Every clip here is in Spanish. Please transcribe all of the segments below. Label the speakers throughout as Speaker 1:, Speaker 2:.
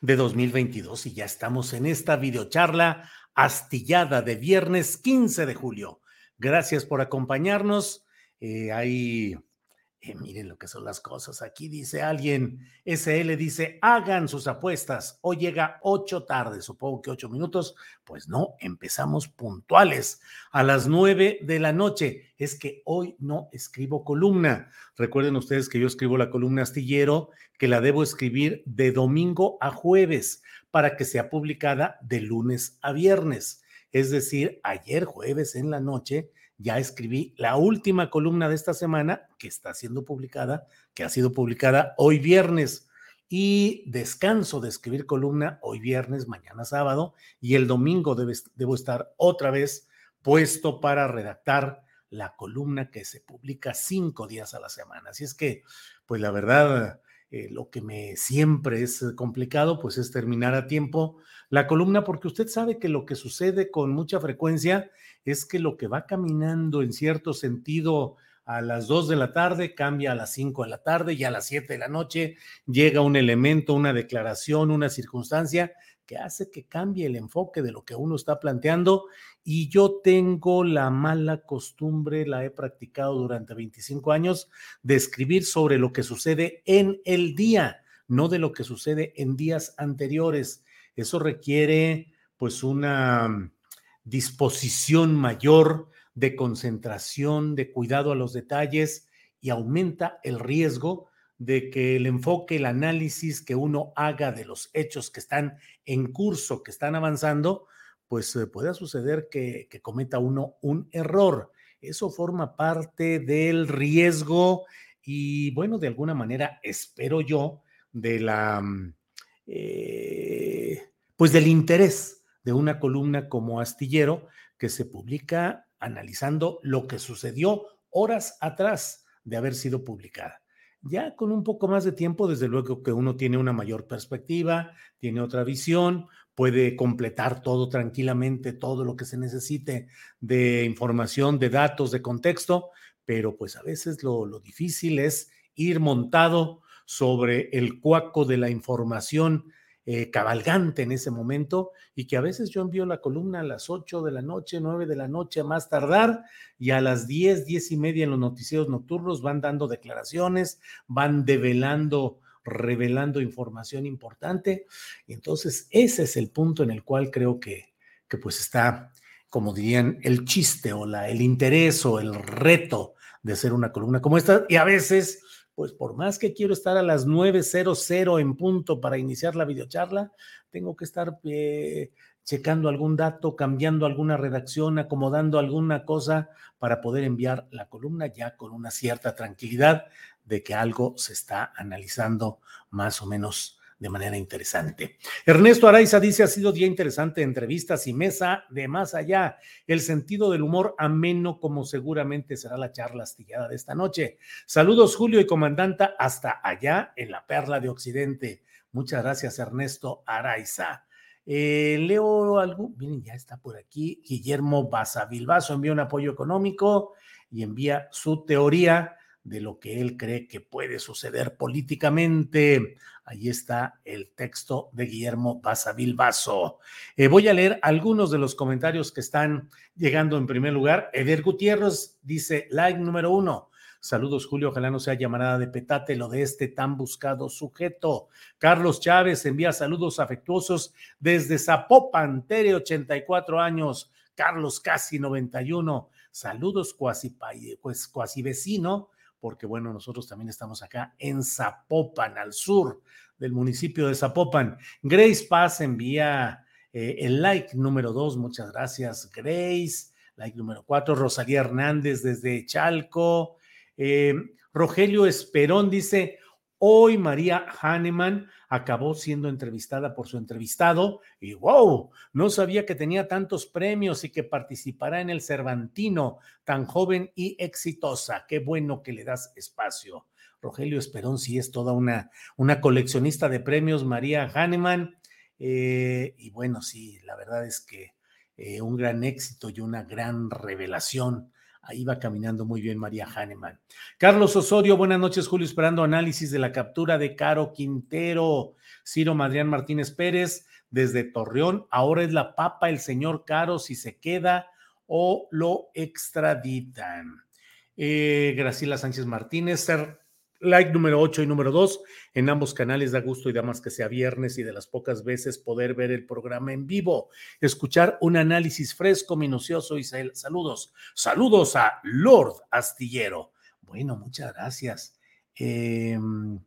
Speaker 1: de 2022 y ya estamos en esta videocharla astillada de viernes 15 de julio. Gracias por acompañarnos. Eh, eh, miren lo que son las cosas. Aquí dice alguien, SL dice, hagan sus apuestas. Hoy llega ocho tarde, supongo que ocho minutos. Pues no, empezamos puntuales a las nueve de la noche. Es que hoy no escribo columna. Recuerden ustedes que yo escribo la columna astillero, que la debo escribir de domingo a jueves para que sea publicada de lunes a viernes. Es decir, ayer jueves en la noche ya escribí la última columna de esta semana que está siendo publicada, que ha sido publicada hoy viernes. Y descanso de escribir columna hoy viernes, mañana sábado, y el domingo debo estar otra vez puesto para redactar la columna que se publica cinco días a la semana. Así es que, pues la verdad, eh, lo que me siempre es complicado, pues es terminar a tiempo la columna, porque usted sabe que lo que sucede con mucha frecuencia es que lo que va caminando en cierto sentido a las 2 de la tarde cambia a las 5 de la tarde y a las 7 de la noche llega un elemento, una declaración, una circunstancia que hace que cambie el enfoque de lo que uno está planteando y yo tengo la mala costumbre, la he practicado durante 25 años, de escribir sobre lo que sucede en el día, no de lo que sucede en días anteriores. Eso requiere pues una disposición mayor de concentración, de cuidado a los detalles y aumenta el riesgo de que el enfoque, el análisis que uno haga de los hechos que están en curso, que están avanzando, pues eh, pueda suceder que, cometa uno un error. Eso forma parte del riesgo y bueno, de alguna manera espero yo de la, mm, eh, pues del interés de una columna como astillero que se publica analizando lo que sucedió horas atrás de haber sido publicada. Ya con un poco más de tiempo, desde luego que uno tiene una mayor perspectiva, tiene otra visión, puede completar todo tranquilamente, todo lo que se necesite de información, de datos, de contexto, pero pues a veces lo, lo difícil es ir montado sobre el cuaco de la información eh, cabalgante en ese momento y que a veces yo envío la columna a las 8 de la noche, 9 de la noche a más tardar y a las 10, 10 y media en los noticieros nocturnos van dando declaraciones, van develando revelando información importante. Y entonces ese es el punto en el cual creo que, que pues está, como dirían, el chiste o la, el interés o el reto de hacer una columna como esta. Y a veces pues por más que quiero estar a las 9.00 en punto para iniciar la videocharla, tengo que estar eh, checando algún dato, cambiando alguna redacción, acomodando alguna cosa para poder enviar la columna ya con una cierta tranquilidad de que algo se está analizando más o menos de manera interesante. Ernesto Araiza dice, ha sido día interesante, entrevistas y mesa de más allá. El sentido del humor ameno como seguramente será la charla astillada de esta noche. Saludos Julio y comandanta hasta allá en la Perla de Occidente. Muchas gracias Ernesto Araiza. Eh, leo algo, miren, ya está por aquí. Guillermo Basavilbaso envió un apoyo económico. y envía su teoría de lo que él cree que puede suceder políticamente. Ahí está el texto de Guillermo Baza Bilbaso. Eh, voy a leer algunos de los comentarios que están llegando en primer lugar. Eder Gutiérrez dice, like número uno. Saludos, Julio. Ojalá no sea llamada de petate lo de este tan buscado sujeto. Carlos Chávez envía saludos afectuosos desde Zapopan, Tere, 84 años. Carlos, casi 91. Saludos, cuasi, pues, cuasi vecino porque bueno, nosotros también estamos acá en Zapopan, al sur del municipio de Zapopan. Grace Paz envía eh, el like número dos, muchas gracias, Grace. Like número cuatro, Rosalía Hernández desde Chalco. Eh, Rogelio Esperón dice, Hoy María Hahnemann acabó siendo entrevistada por su entrevistado y wow, no sabía que tenía tantos premios y que participará en el Cervantino, tan joven y exitosa. Qué bueno que le das espacio. Rogelio Esperón sí es toda una, una coleccionista de premios, María Hahnemann. Eh, y bueno, sí, la verdad es que eh, un gran éxito y una gran revelación Ahí va caminando muy bien María Hahnemann. Carlos Osorio, buenas noches, Julio, esperando análisis de la captura de Caro Quintero. Ciro Madrián Martínez Pérez, desde Torreón. Ahora es la papa el señor Caro si se queda o lo extraditan. Eh, Graciela Sánchez Martínez, like número 8 y número 2 en ambos canales. Da gusto y da más que sea viernes y de las pocas veces poder ver el programa en vivo, escuchar un análisis fresco, minucioso y saludos. Saludos a Lord Astillero. Bueno, muchas gracias. Em,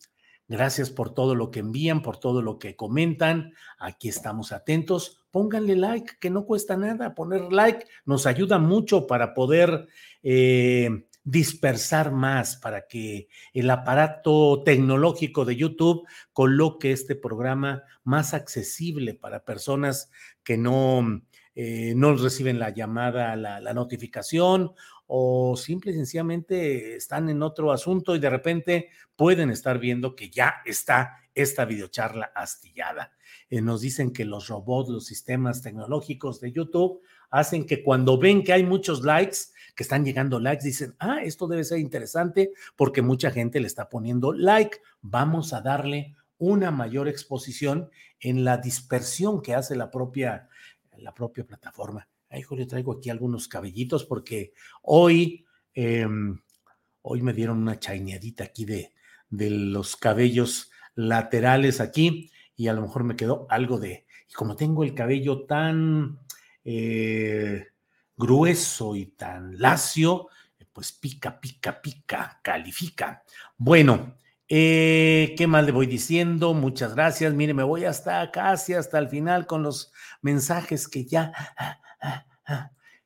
Speaker 1: gracias por todo lo que envían, por todo lo que comentan. Aquí estamos atentos. Pónganle like, que no cuesta nada. Poner like nos ayuda mucho para poder eh, dispersar más, para que el aparato tecnológico de YouTube coloque este programa más accesible para personas que no, eh, no reciben la llamada, la, notificación o simple y sencillamente están en otro asunto y de repente pueden estar viendo que ya está esta videocharla astillada. Eh, nos dicen que los robots, los sistemas tecnológicos de YouTube hacen que cuando ven que hay muchos likes, que están llegando likes, dicen, ah, esto debe ser interesante porque mucha gente le está poniendo like. Vamos a darle una mayor exposición en la dispersión que hace la propia, la propia plataforma. Ay, Julio, traigo aquí algunos cabellitos porque hoy, em, hoy me dieron una chaineadita aquí de, de los cabellos laterales aquí y a lo mejor me quedó algo de, y como tengo el cabello tan eh, grueso y tan lacio, eh, pues pica, pica, pica, califica. Bueno, eh, ¿qué más le voy diciendo? Muchas gracias. Mire, me voy hasta casi hasta el final con los mensajes que ya.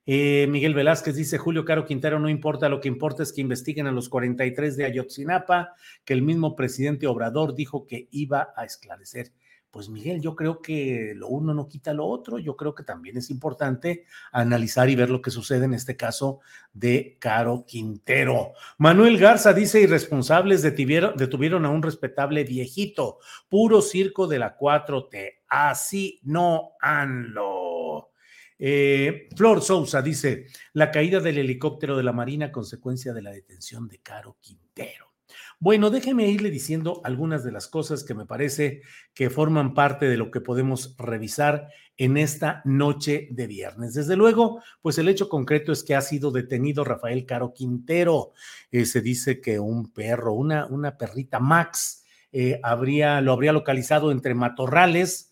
Speaker 1: Eh, Miguel Velázquez dice, Julio Caro Quintero, no importa, lo que importa es que investiguen a los 43 de Ayotzinapa, que el mismo presidente Obrador dijo que iba a esclarecer pues Miguel, yo creo que lo uno no quita lo otro, yo creo que también es importante analizar y ver lo que sucede en este caso de Caro Quintero. Manuel Garza dice, irresponsables detuvieron, a un respetable viejito, puro circo de la 4T, así no anlo. Eh, Flor Sousa dice, la caída del helicóptero de la Marina consecuencia de la detención de Caro Quintero. Bueno, déjeme irle diciendo algunas de las cosas que me parece que forman parte de lo que podemos revisar en esta noche de viernes. Desde luego, pues el hecho concreto es que ha sido detenido Rafael Caro Quintero. Eh, se dice que un perro, una, una perrita Max, eh, habría, lo habría localizado entre matorrales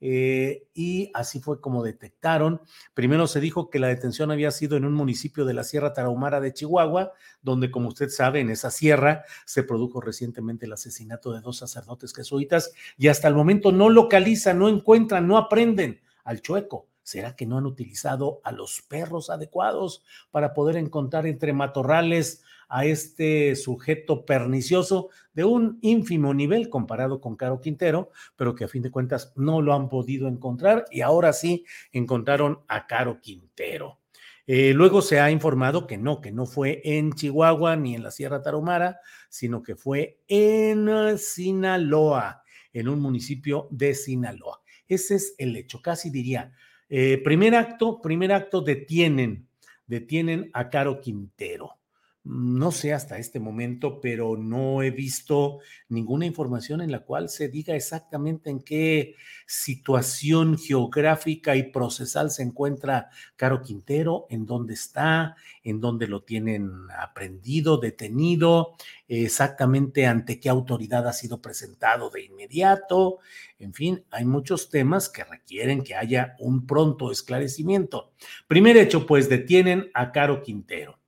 Speaker 1: eh, y así fue como detectaron. Primero se dijo que la detención había sido en un municipio de la Sierra Tarahumara de Chihuahua, donde, como usted sabe, en esa sierra se produjo recientemente el asesinato de dos sacerdotes jesuitas y hasta el momento no localizan, no encuentran, no aprenden al chueco. ¿Será que no han utilizado a los perros adecuados para poder encontrar entre matorrales a este sujeto pernicioso de un ínfimo nivel comparado con Caro Quintero, pero que a fin de cuentas no lo han podido encontrar y ahora sí encontraron a Caro Quintero. Eh, luego se ha informado que no, que no fue en Chihuahua ni en la Sierra Tarahumara, sino que fue en Sinaloa, en un municipio de Sinaloa. Ese es el hecho, casi diría. Eh, primer acto, primer acto, detienen, detienen a Caro Quintero no sé hasta este momento, pero no he visto ninguna información en la cual se diga exactamente en qué situación geográfica y procesal se encuentra Caro Quintero, en dónde está, en dónde lo tienen aprendido, detenido, exactamente ante qué autoridad ha sido presentado de inmediato. En fin, hay muchos temas que requieren que haya un pronto esclarecimiento. Primer hecho, pues detienen a Caro Quintero.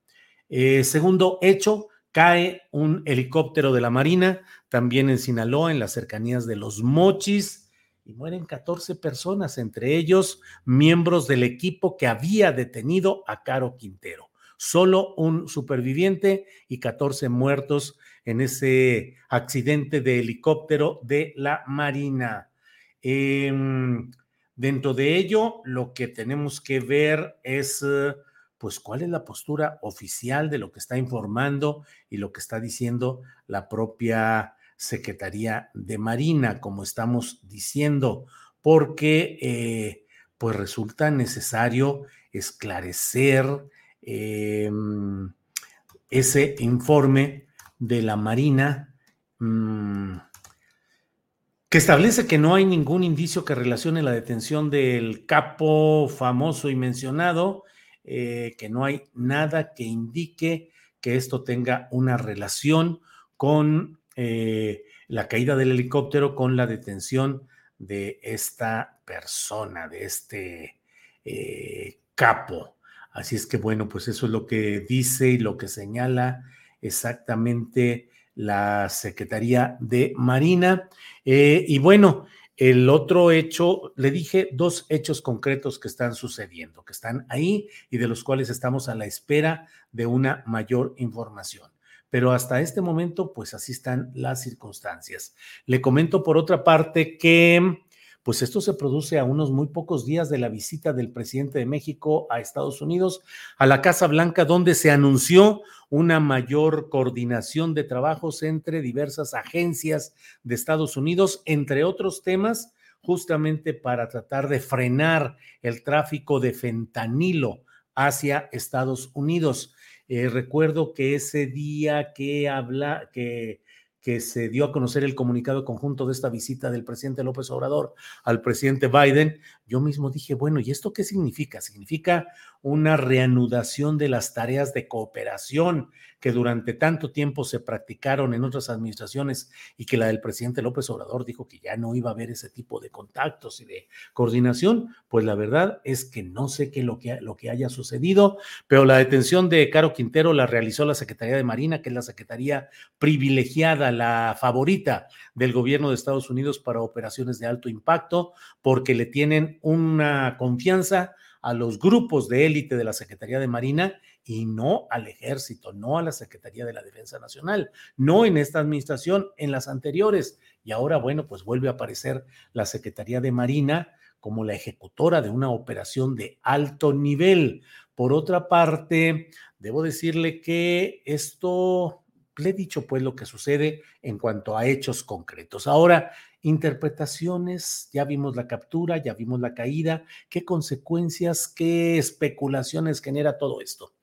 Speaker 1: Eh, segundo hecho, cae un helicóptero de la Marina, también en Sinaloa, en las cercanías de Los Mochis, y mueren 14 personas, entre ellos miembros del equipo que había detenido a Caro Quintero. Solo un superviviente y 14 muertos en ese accidente de helicóptero de la Marina. Em, dentro de ello, lo que tenemos que ver es... Eh, pues cuál es la postura oficial de lo que está informando y lo que está diciendo la propia Secretaría de Marina, como estamos diciendo, porque eh, pues resulta necesario esclarecer em, ese informe de la Marina mm, que establece que no hay ningún indicio que relacione la detención del capo famoso y mencionado eh, que no hay nada que indique que esto tenga una relación con eh, la caída del helicóptero, con la detención de esta persona, de este eh, capo. Así es que bueno, pues eso es lo que dice y lo que señala exactamente la Secretaría de Marina. y bueno, el otro hecho, le dije dos hechos concretos que están sucediendo, que están ahí y de los cuales estamos a la espera de una mayor información. Pero hasta este momento, pues así están las circunstancias. Le comento por otra parte que pues esto se produce a unos muy pocos días de la visita del presidente de México a Estados Unidos, a la Casa Blanca, donde se anunció una mayor coordinación de trabajos entre diversas agencias de Estados Unidos, entre otros temas, justamente para tratar de frenar el tráfico de fentanilo hacia Estados Unidos. Eh, recuerdo que ese día que habla, que que se dio a conocer el comunicado conjunto de esta visita del presidente López Obrador al presidente Biden, yo mismo dije, bueno, ¿y esto qué significa? Significa una reanudación de las tareas de cooperación que durante tanto tiempo se practicaron en otras administraciones y que la del presidente López Obrador dijo que ya no iba a haber ese tipo de contactos y de coordinación, pues la verdad es que no sé qué lo que, lo que haya sucedido, pero la detención de Caro Quintero la realizó la Secretaría de Marina, que es la secretaría privilegiada, la favorita del gobierno de Estados Unidos para operaciones de alto impacto, porque le tienen una confianza a los grupos de élite de la Secretaría de Marina y no al ejército, no a la Secretaría de la Defensa Nacional, no en esta administración, en las anteriores. Y ahora, bueno, pues vuelve a aparecer la Secretaría de Marina como la ejecutora de una operación de alto nivel. Por otra parte, debo decirle que esto, le he dicho pues lo que sucede en cuanto a hechos concretos. Ahora, interpretaciones, ya vimos la captura, ya vimos la caída, qué consecuencias, qué especulaciones genera todo esto.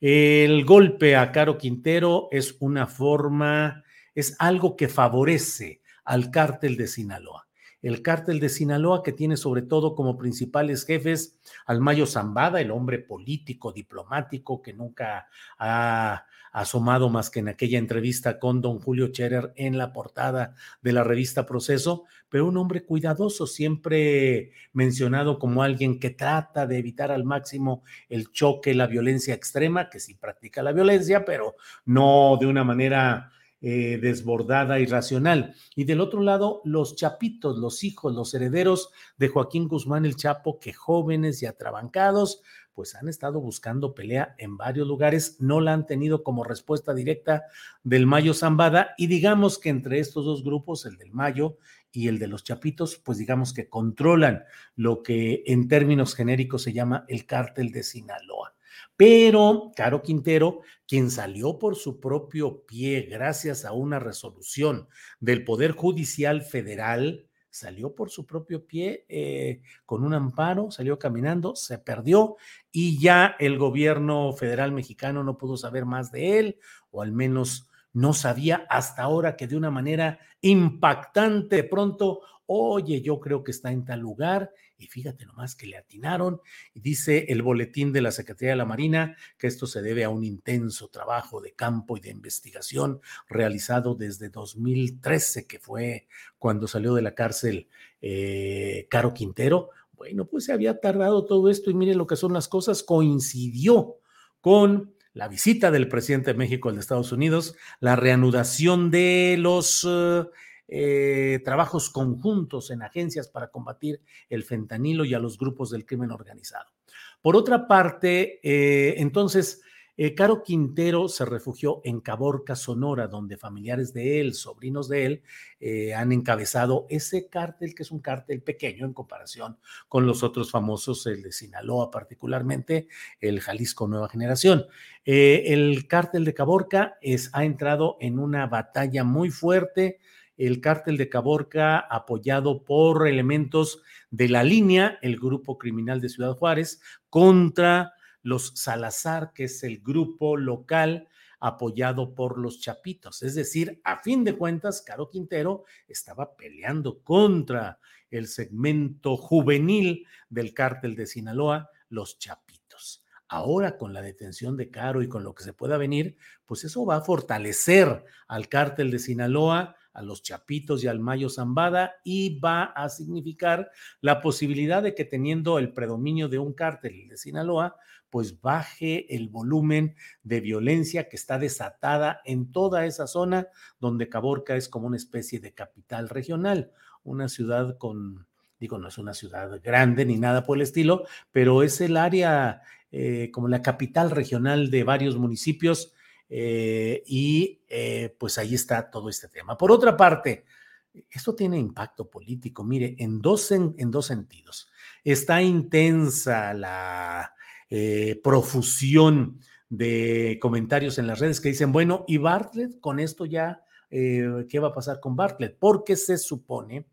Speaker 1: El golpe a Caro Quintero es una forma, es algo que favorece al cártel de Sinaloa. El cártel de Sinaloa que tiene sobre todo como principales jefes al Mayo Zambada, el hombre político, diplomático que nunca ha asomado más que en aquella entrevista con don Julio Scherer en la portada de la revista Proceso, pero un hombre cuidadoso, siempre mencionado como alguien que trata de evitar al máximo el choque, la violencia extrema, que sí practica la violencia, pero no de una manera eh, desbordada y racional. Y del otro lado, los chapitos, los hijos, los herederos de Joaquín Guzmán el Chapo, que jóvenes y atrabancados, pues han estado buscando pelea en varios lugares, no la han tenido como respuesta directa del Mayo Zambada y digamos que entre estos dos grupos, el del Mayo y el de los Chapitos, pues digamos que controlan lo que en términos genéricos se llama el cártel de Sinaloa. Pero Caro Quintero, quien salió por su propio pie gracias a una resolución del Poder Judicial Federal, salió por su propio pie eh, con un amparo, salió caminando, se perdió y ya el gobierno federal mexicano no pudo saber más de él, o al menos no sabía hasta ahora que de una manera impactante pronto, oye, yo creo que está en tal lugar y fíjate nomás que le atinaron. Y dice el boletín de la Secretaría de la Marina que esto se debe a un intenso trabajo de campo y de investigación realizado desde 2013, que fue cuando salió de la cárcel eh, Caro Quintero. Bueno, pues se había tardado todo esto y miren lo que son las cosas, coincidió con la visita del presidente de México al de Estados Unidos, la reanudación de los eh, eh, trabajos conjuntos en agencias para combatir el fentanilo y a los grupos del crimen organizado. Por otra parte, eh, entonces, eh, Caro Quintero se refugió en Caborca, Sonora, donde familiares de él, sobrinos de él, han encabezado ese cártel, que es un cártel pequeño en comparación con los otros famosos, el de Sinaloa particularmente, el Jalisco Nueva Generación. el cártel de Caborca es, ha entrado en una batalla muy fuerte el cártel de Caborca, apoyado por elementos de la línea, el grupo criminal de Ciudad Juárez, contra los Salazar, que es el grupo local apoyado por los Chapitos. Es decir, a fin de cuentas, Caro Quintero estaba peleando contra el segmento juvenil del cártel de Sinaloa, los Chapitos. Ahora con la detención de Caro y con lo que se pueda venir, pues eso va a fortalecer al cártel de Sinaloa, a los Chapitos y al Mayo Zambada y va a significar la posibilidad de que teniendo el predominio de un cártel de Sinaloa, pues baje el volumen de violencia que está desatada en toda esa zona donde Caborca es como una especie de capital regional, una ciudad con, digo, no es una ciudad grande ni nada por el estilo, pero es el área eh, como la capital regional de varios municipios eh, y eh, pues ahí está todo este tema. Por otra parte, esto tiene impacto político, mire, en dos, en, dos sentidos. Está intensa la eh, profusión de comentarios en las redes que dicen, bueno, y Bartlett, con esto ya, ¿qué va a pasar con Bartlett? Porque se supone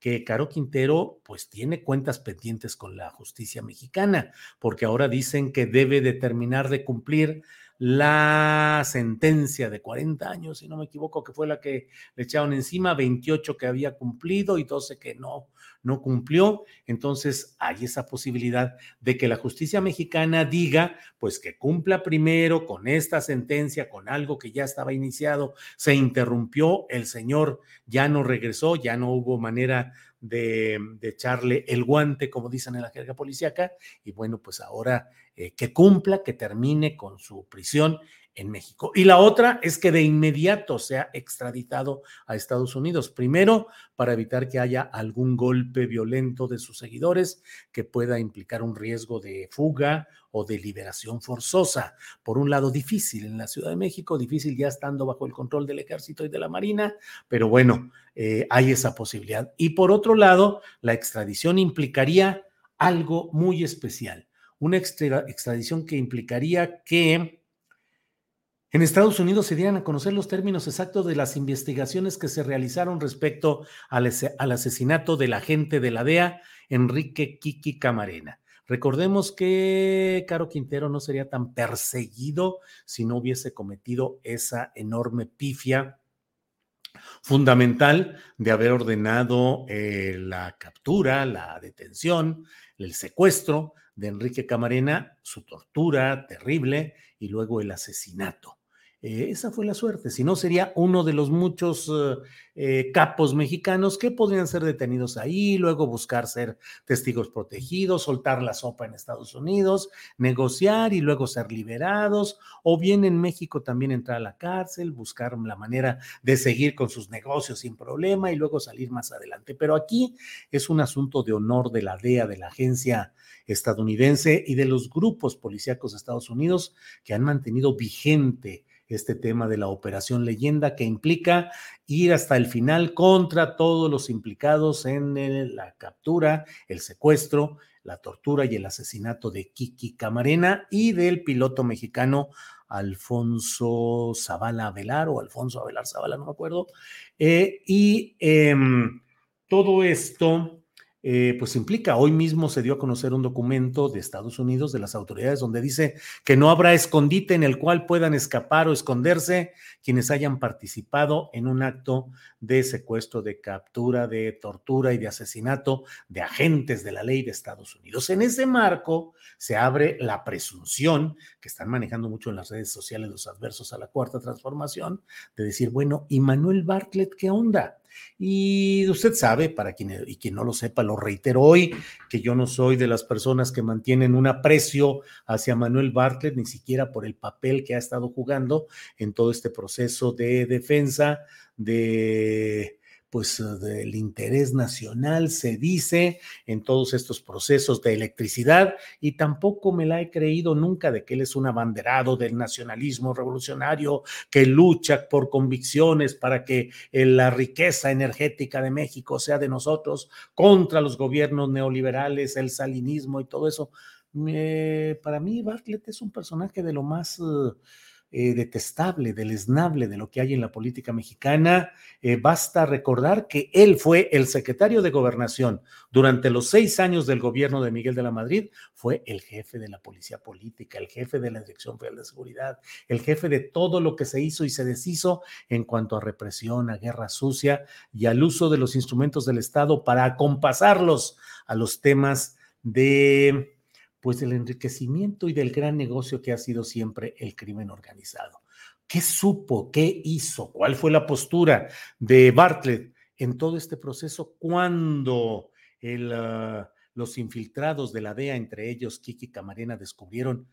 Speaker 1: que Caro Quintero pues tiene cuentas pendientes con la justicia mexicana, porque ahora dicen que debe determinar de cumplir la sentencia de 40 años, si no me equivoco, que fue la que le echaron encima, 28 que había cumplido y 12 que no, no cumplió. Entonces hay esa posibilidad de que la justicia mexicana diga, pues que cumpla primero con esta sentencia, con algo que ya estaba iniciado, se interrumpió, el señor ya no regresó, ya no hubo manera de, echarle el guante, como dicen en la jerga policíaca, y bueno, pues ahora eh, que cumpla, que termine con su prisión en México. Y la otra es que de inmediato sea extraditado a Estados Unidos, primero para evitar que haya algún golpe violento de sus seguidores que pueda implicar un riesgo de fuga o de liberación forzosa. Por un lado, difícil en la Ciudad de México, difícil ya estando bajo el control del ejército y de la Marina, pero bueno, eh, hay esa posibilidad. Y por otro lado, la extradición implicaría algo muy especial, una extradición que implicaría que en Estados Unidos se dieran a conocer los términos exactos de las investigaciones que se realizaron respecto al, asesinato del agente de la DEA, Enrique Kiki Camarena. Recordemos que Caro Quintero no sería tan perseguido si no hubiese cometido esa enorme pifia fundamental de haber ordenado eh, la captura, la detención, el secuestro de Enrique Camarena, su tortura terrible y luego el asesinato. Esa fue la suerte, si no sería uno de los muchos eh, capos mexicanos que podrían ser detenidos ahí, luego buscar ser testigos protegidos, soltar la sopa en Estados Unidos, negociar y luego ser liberados, o bien en México también entrar a la cárcel, buscar la manera de seguir con sus negocios sin problema y luego salir más adelante. Pero aquí es un asunto de honor de la DEA, de la agencia estadounidense y de los grupos policíacos de Estados Unidos que han mantenido vigente este tema de la operación leyenda que implica ir hasta el final contra todos los implicados en la captura, el secuestro, la tortura y el asesinato de Kiki Camarena y del piloto mexicano Alfonso Zavala Velar o Alfonso Avelar Zavala, no me acuerdo. Eh, y em, todo esto eh, pues implica, hoy mismo se dio a conocer un documento de Estados Unidos, de las autoridades, donde dice que no habrá escondite en el cual puedan escapar o esconderse quienes hayan participado en un acto de secuestro, de captura, de tortura y de asesinato de agentes de la ley de Estados Unidos. En ese marco se abre la presunción que están manejando mucho en las redes sociales los adversos a la cuarta transformación, de decir, bueno, ¿y Manuel Bartlett qué onda? Y usted sabe, para quien y quien no lo sepa, lo reitero hoy, que yo no soy de las personas que mantienen un aprecio hacia Manuel Bartlett, ni siquiera por el papel que ha estado jugando en todo este proceso de defensa de pues eh, del interés nacional, se dice, en todos estos procesos de electricidad, y tampoco me la he creído nunca de que él es un abanderado del nacionalismo revolucionario que lucha por convicciones para que eh, la riqueza energética de México sea de nosotros contra los gobiernos neoliberales, el salinismo y todo eso. para mí, Bartlett es un personaje de lo más... Eh, eh, detestable, deleznable de lo que hay en la política mexicana. Eh, basta recordar que él fue el secretario de gobernación durante los seis años del gobierno de Miguel de la Madrid, fue el jefe de la policía política, el jefe de la Dirección Federal de Seguridad, el jefe de todo lo que se hizo y se deshizo en cuanto a represión, a guerra sucia y al uso de los instrumentos del Estado para acompasarlos a los temas de pues del enriquecimiento y del gran negocio que ha sido siempre el crimen organizado. ¿Qué supo? ¿Qué hizo? ¿Cuál fue la postura de Bartlett en todo este proceso cuando ah, los infiltrados de la DEA, entre ellos Kiki Camarena, descubrieron,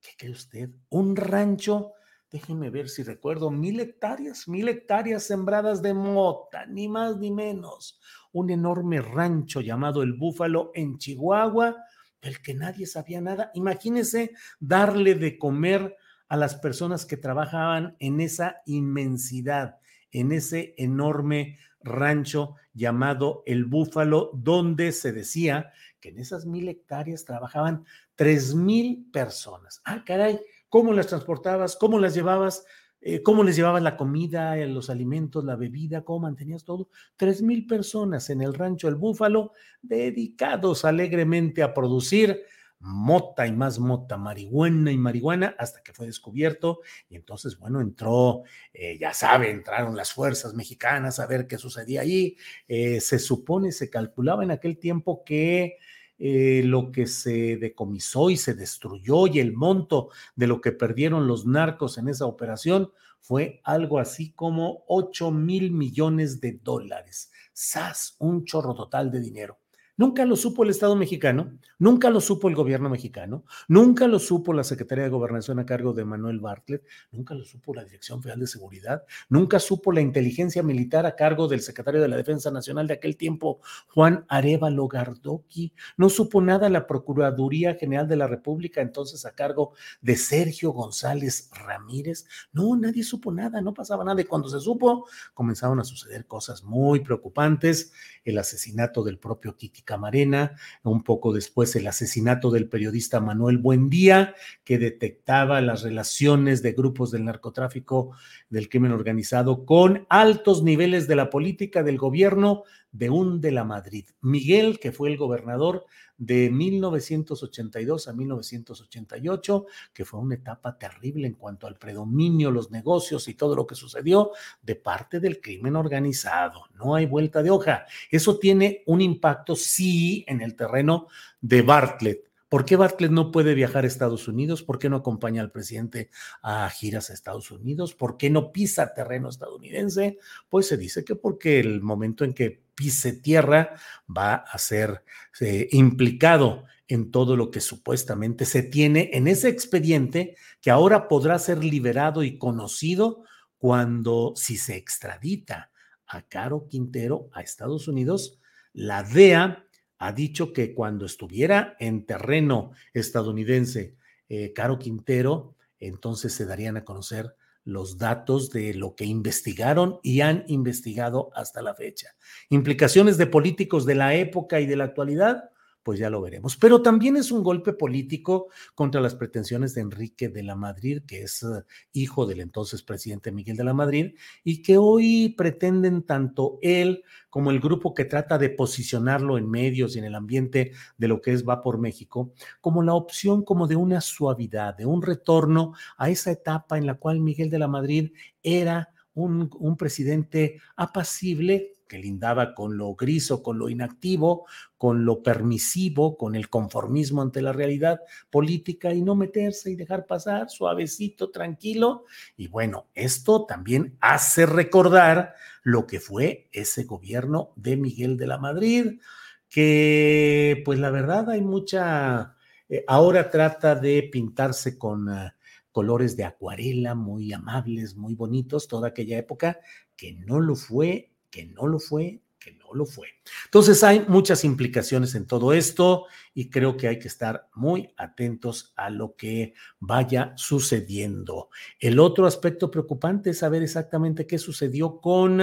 Speaker 1: ¿qué cree usted? Un rancho, déjenme ver si recuerdo, mil hectáreas, mil hectáreas sembradas de mota, ni más ni menos. Un enorme rancho llamado El Búfalo en Chihuahua, del que nadie sabía nada. Imagínese darle de comer a las personas que trabajaban en esa inmensidad, en ese enorme rancho llamado El Búfalo, donde se decía que en esas mil hectáreas trabajaban tres mil personas. Ah, caray, ¿cómo las transportabas? ¿Cómo las llevabas? Eh, cómo les llevabas la comida, eh, los alimentos, la bebida, cómo mantenías todo. Tres mil personas en el rancho El Búfalo dedicados alegremente a producir mota y más mota, marihuana y marihuana, hasta que fue descubierto. Y entonces, bueno, entró, eh, ya sabe, entraron las fuerzas mexicanas a ver qué sucedía ahí. se supone, se calculaba en aquel tiempo que eh, lo que se decomisó y se destruyó y el monto de lo que perdieron los narcos en esa operación fue algo así como 8 mil millones de dólares. ¡Sas! Un chorro total de dinero. Nunca lo supo el Estado mexicano, nunca lo supo el gobierno mexicano, nunca lo supo la Secretaría de Gobernación a cargo de Manuel Bartlett, nunca lo supo la Dirección Federal de Seguridad, nunca supo la inteligencia militar a cargo del secretario de la Defensa Nacional de aquel tiempo, Juan Arevalo Gardoqui, no supo nada la Procuraduría General de la República, entonces a cargo de Sergio González Ramírez. No, nadie supo nada, no pasaba nada. Y cuando se supo, comenzaron a suceder cosas muy preocupantes, el asesinato del propio Kiki Camarena, un poco después el asesinato del periodista Manuel Buendía, que detectaba las relaciones de grupos del narcotráfico, del crimen organizado, con altos niveles de la política del gobierno de un de la Madrid. Miguel, que fue el gobernador de 1982 a 1988, que fue una etapa terrible en cuanto al predominio, los negocios y todo lo que sucedió de parte del crimen organizado. No hay vuelta de hoja. Eso tiene un impacto, sí, en el terreno de Bartlett. ¿Por qué Bartlett no puede viajar a Estados Unidos? ¿Por qué no acompaña al presidente a giras a Estados Unidos? ¿Por qué no pisa terreno estadounidense? Pues se dice que porque el momento en que pise tierra va a ser eh, implicado en todo lo que supuestamente se tiene en ese expediente que ahora podrá ser liberado y conocido cuando, si se extradita a Caro Quintero a Estados Unidos, la DEA ha dicho que cuando estuviera en terreno estadounidense eh, Caro Quintero, entonces se darían a conocer los datos de lo que investigaron y han investigado hasta la fecha. Implicaciones de políticos de la época y de la actualidad, pues ya lo veremos. Pero también es un golpe político contra las pretensiones de Enrique de la Madrid, que es eh, hijo del entonces presidente Miguel de la Madrid, y que hoy pretenden tanto él como el grupo que trata de posicionarlo en medios y en el ambiente de lo que es Va por México, como la opción como de una suavidad, de un retorno a esa etapa en la cual Miguel de la Madrid era un, presidente apacible, que lindaba con lo gris o con lo inactivo, con lo permisivo, con el conformismo ante la realidad política y no meterse y dejar pasar suavecito, tranquilo. Y bueno, esto también hace recordar lo que fue ese gobierno de Miguel de la Madrid, que pues la verdad hay mucha, eh, ahora trata de pintarse con... Uh, colores de acuarela muy amables, muy bonitos, toda aquella época que no lo fue que no lo fue, que no lo fue. Entonces hay muchas implicaciones en todo esto y creo que hay que estar muy atentos a lo que vaya sucediendo. El otro aspecto preocupante es saber exactamente qué sucedió con...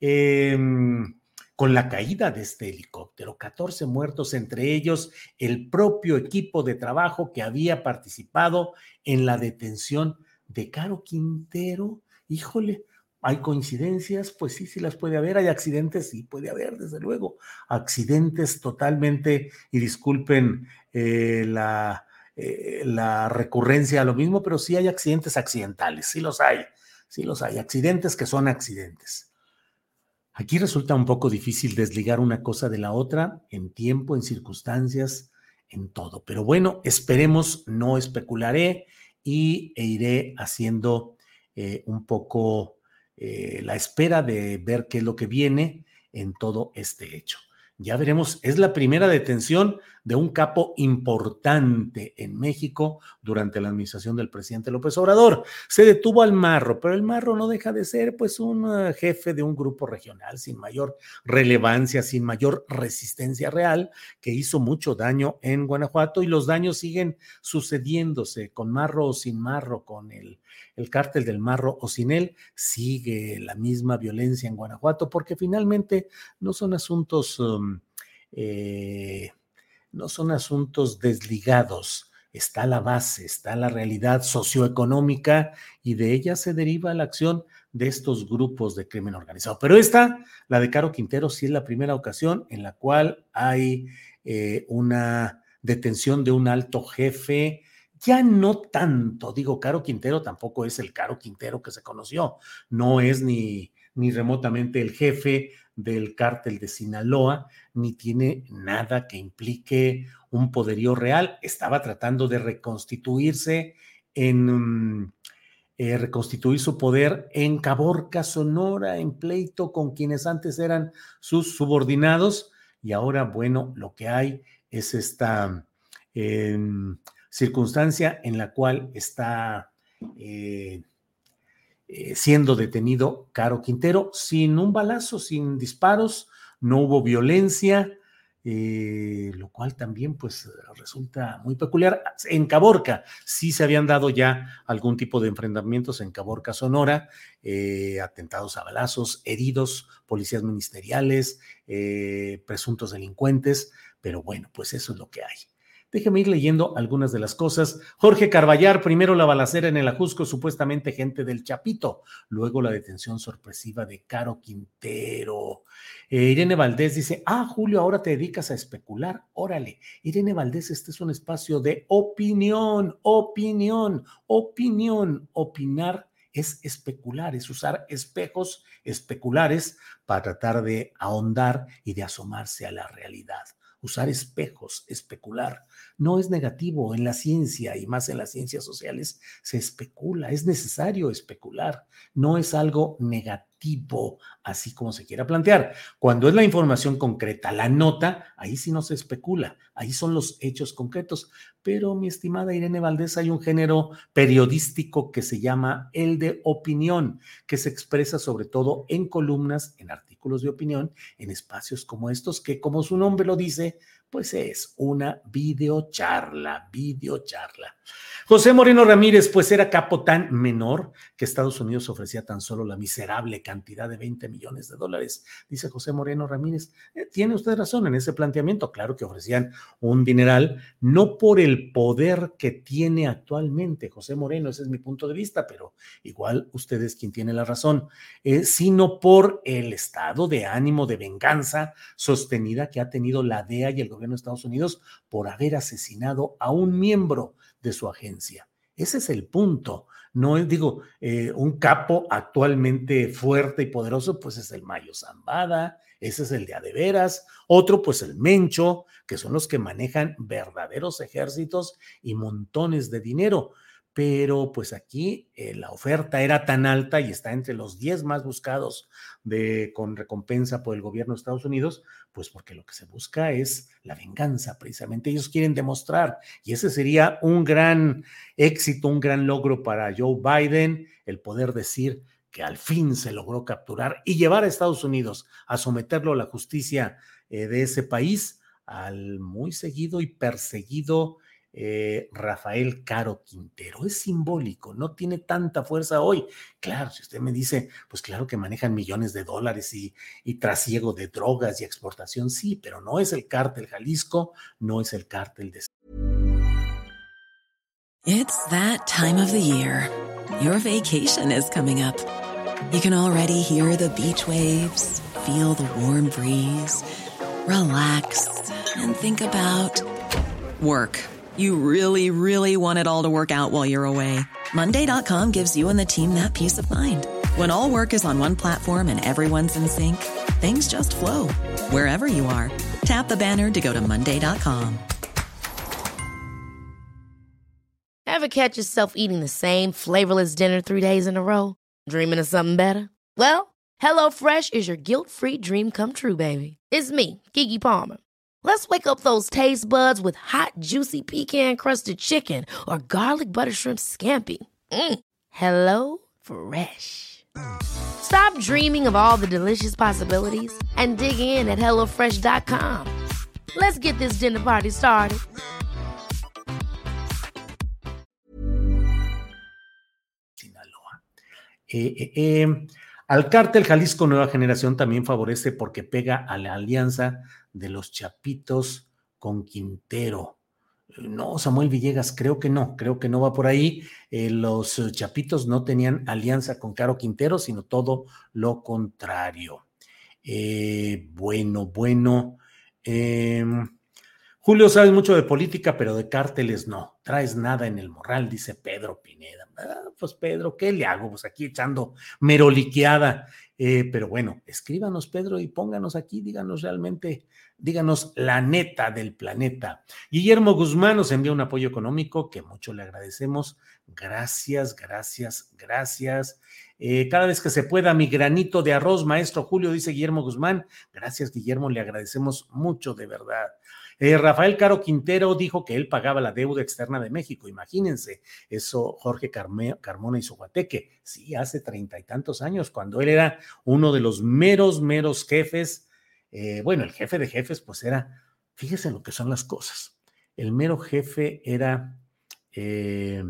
Speaker 1: Eh, con la caída de este helicóptero, 14 muertos, entre ellos el propio equipo de trabajo que había participado en la detención de Caro Quintero. Híjole, ¿Hay coincidencias? Pues sí, sí las puede haber. ¿Hay accidentes? Sí, puede haber, desde luego. Accidentes totalmente, y disculpen eh, la, eh, la recurrencia a lo mismo, pero sí hay accidentes accidentales, sí los hay, sí los hay. Accidentes que son accidentes. Aquí resulta un poco difícil desligar una cosa de la otra en tiempo, en circunstancias, en todo. Pero bueno, esperemos, no especularé y e iré haciendo eh, un poco eh, la espera de ver qué es lo que viene en todo este hecho. Ya veremos, es la primera detención de un capo importante en México durante la administración del presidente López Obrador. Se detuvo al Marro, pero el Marro no deja de ser pues un eh, jefe de un grupo regional sin mayor relevancia, sin mayor resistencia real, que hizo mucho daño en Guanajuato y los daños siguen sucediéndose con Marro o sin Marro, con el el cártel del Marro o sin él, sigue la misma violencia en Guanajuato, porque finalmente no son asuntos, um, eh, no son asuntos desligados. Está la base, está la realidad socioeconómica y de ella se deriva la acción de estos grupos de crimen organizado. Pero esta, la de Caro Quintero, sí es la primera ocasión en la cual hay eh, una detención de un alto jefe ya no tanto, digo, Caro Quintero tampoco es el Caro Quintero que se conoció, no es ni, ni remotamente el jefe del cártel de Sinaloa, ni tiene nada que implique un poderío real. Estaba tratando de reconstituirse en mm, eh, reconstituir su poder en Caborca, Sonora, en pleito con quienes antes eran sus subordinados. Y ahora, bueno, lo que hay es esta em, circunstancia en la cual está eh, eh, siendo detenido Caro Quintero sin un balazo, sin disparos, no hubo violencia, eh, lo cual también pues resulta muy peculiar. En Caborca sí se habían dado ya algún tipo de enfrentamientos en Caborca, Sonora, atentados a balazos, heridos, policías ministeriales, presuntos delincuentes, pero bueno, pues eso es lo que hay. Déjeme ir leyendo algunas de las cosas. Jorge Carballar, primero la balacera en el Ajusco, supuestamente gente del Chapito. Luego la detención sorpresiva de Caro Quintero. Eh, Irene Valdés dice, ah, Julio, ahora te dedicas a especular. Órale, Irene Valdés, este es un espacio de opinión, opinión, opinión. Opinar es especular, es usar espejos especulares para tratar de ahondar y de asomarse a la realidad usar espejos, especular. No es negativo en la ciencia y más en las ciencias sociales se especula, es necesario especular, no es algo negativo, así como se quiera plantear. Cuando es la información concreta, la nota, ahí sí no se especula, ahí son los hechos concretos. Pero mi estimada Irene Valdés, hay un género periodístico que se llama el de opinión, que se expresa sobre todo en columnas, en artículos de opinión, en espacios como estos, que como su nombre lo dice, Pues es una videocharla, videocharla. José Moreno Ramírez, pues era capo tan menor que Estados Unidos ofrecía tan solo la miserable cantidad de 20 millones de dólares. Dice José Moreno Ramírez, eh, tiene usted razón en ese planteamiento. Claro que ofrecían un dineral, no por el poder que tiene actualmente José Moreno, ese es mi punto de vista, pero igual usted es quien tiene la razón, eh, sino por el estado de ánimo de venganza sostenida que ha tenido la DEA y el gobierno de Estados Unidos por haber asesinado a un miembro de su agencia. Ese es el punto. No digo, eh, un capo actualmente fuerte y poderoso, pues es el Mayo Zambada, ese es el de Adeveras, otro pues el Mencho, que son los que manejan verdaderos ejércitos y montones de dinero pero pues aquí eh, la oferta era tan alta y está entre los 10 más buscados de, con recompensa por el gobierno de Estados Unidos, pues porque lo que se busca es la venganza, precisamente. Ellos quieren demostrar, y ese sería un gran éxito, un gran logro para Joe Biden, el poder decir que al fin se logró capturar y llevar a Estados Unidos a someterlo a la justicia eh, de ese país al muy seguido y perseguido eh, Rafael Caro Quintero. Es simbólico, no tiene tanta fuerza hoy. Claro, si usted me dice, pues claro que manejan millones de dólares y, y trasiego de drogas y exportación, sí, pero no es el cártel Jalisco, no es el cártel de...
Speaker 2: It's that time of the year. Your vacation is coming up. You can already hear the beach waves, feel the warm breeze, relax and think about work. You really, really want it all to work out while you're away. Monday.com gives you and the team that peace of mind. When all work is on one platform and everyone's in sync, things just flow wherever you are. Tap the banner to go to Monday.com.
Speaker 3: Ever catch yourself eating the same flavorless dinner three days in a row? Dreaming of something better? Well, HelloFresh is your guilt free dream come true, baby. It's me, Gigi Palmer. Let's wake up those taste buds with hot, juicy pecan crusted chicken or garlic butter shrimp scampi. Mm. Hello Fresh. Stop dreaming of all the delicious possibilities and dig in at HelloFresh.com. Let's get this dinner party started.
Speaker 1: Sinaloa. Eh, eh, eh, al cártel Jalisco Nueva Generación también favorece porque pega a la alianza de los Chapitos con Quintero. No, Samuel Villegas, creo que no, creo que no va por ahí. Eh, los eh, Chapitos no tenían alianza con Caro Quintero, sino todo lo contrario. Eh, bueno, bueno. Em, Julio, sabes mucho de política, pero de cárteles no. Traes nada en el morral, dice Pedro Pineda. Ah, pues Pedro, ¿qué le hago? Pues aquí echando meroliqueada. Eh, pero bueno, escríbanos, Pedro, y pónganos aquí, díganos realmente, díganos la neta del planeta. Guillermo Guzmán nos envía un apoyo económico que mucho le agradecemos. Gracias, gracias, gracias. Eh, cada vez que se pueda, mi granito de arroz, maestro Julio, dice Guillermo Guzmán. Gracias, Guillermo, le agradecemos mucho, de verdad. Eh, Rafael Caro Quintero dijo que él pagaba la deuda externa de México. Imagínense, eso Jorge Carmona y Guateque. Sí, hace treinta y tantos años, cuando él era uno de los meros, meros jefes. Eh, bueno, el jefe de jefes, pues era, fíjese lo que son las cosas. El mero jefe era eh,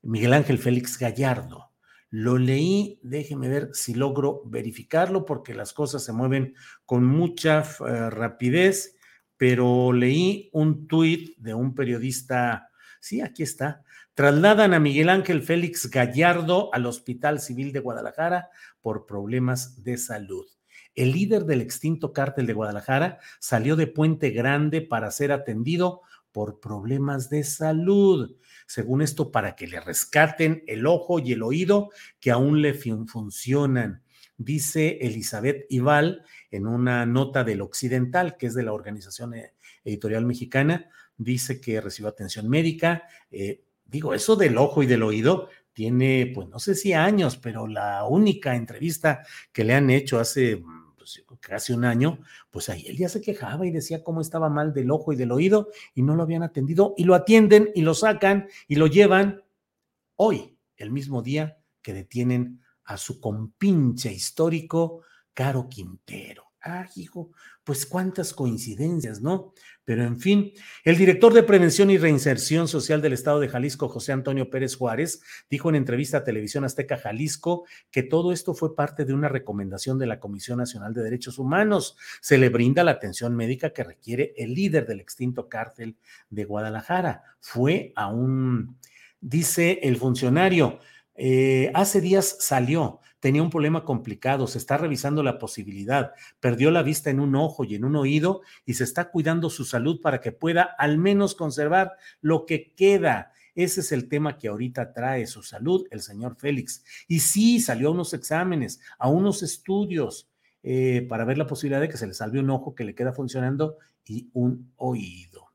Speaker 1: Miguel Ángel Félix Gallardo. Lo leí, déjeme ver si logro verificarlo porque las cosas se mueven con mucha rapidez pero leí un tuit de un periodista, sí, aquí está, trasladan a Miguel Ángel Félix Gallardo al Hospital Civil de Guadalajara por problemas de salud. El líder del extinto cártel de Guadalajara salió de Puente Grande para ser atendido por problemas de salud. Según esto, para que le rescaten el ojo y el oído que aún le funcionan dice Elizabeth Ival en una nota del Occidental, que es de la Organización eh, Editorial Mexicana, dice que recibió atención médica. Eh, digo, eso del ojo y del oído tiene, pues no sé si años, pero la única entrevista que le han hecho hace pues, casi un año, pues ahí él ya se quejaba y decía cómo estaba mal del ojo y del oído y no lo habían atendido y lo atienden y lo sacan y lo llevan hoy, el mismo día que detienen a su compinche histórico, Caro Quintero. Ah, hijo, pues cuántas coincidencias, ¿no? Pero en fin, el director de Prevención y Reinserción Social del Estado de Jalisco, José Antonio Pérez Juárez, dijo en entrevista a Televisión Azteca Jalisco que todo esto fue parte de una recomendación de la Comisión Nacional de Derechos Humanos. Se le brinda la atención médica que requiere el líder del extinto cártel de Guadalajara. Fue a un, dice el funcionario, eh, hace días salió tenía un problema complicado, se está revisando la posibilidad, perdió la vista en un ojo y en un oído y se está cuidando su salud para que pueda al menos conservar lo que queda. Ese es el tema que ahorita trae su salud el señor Félix. Y sí, salió a unos exámenes, a unos estudios eh, para ver la posibilidad de que se le salve un ojo que le queda funcionando y un oído.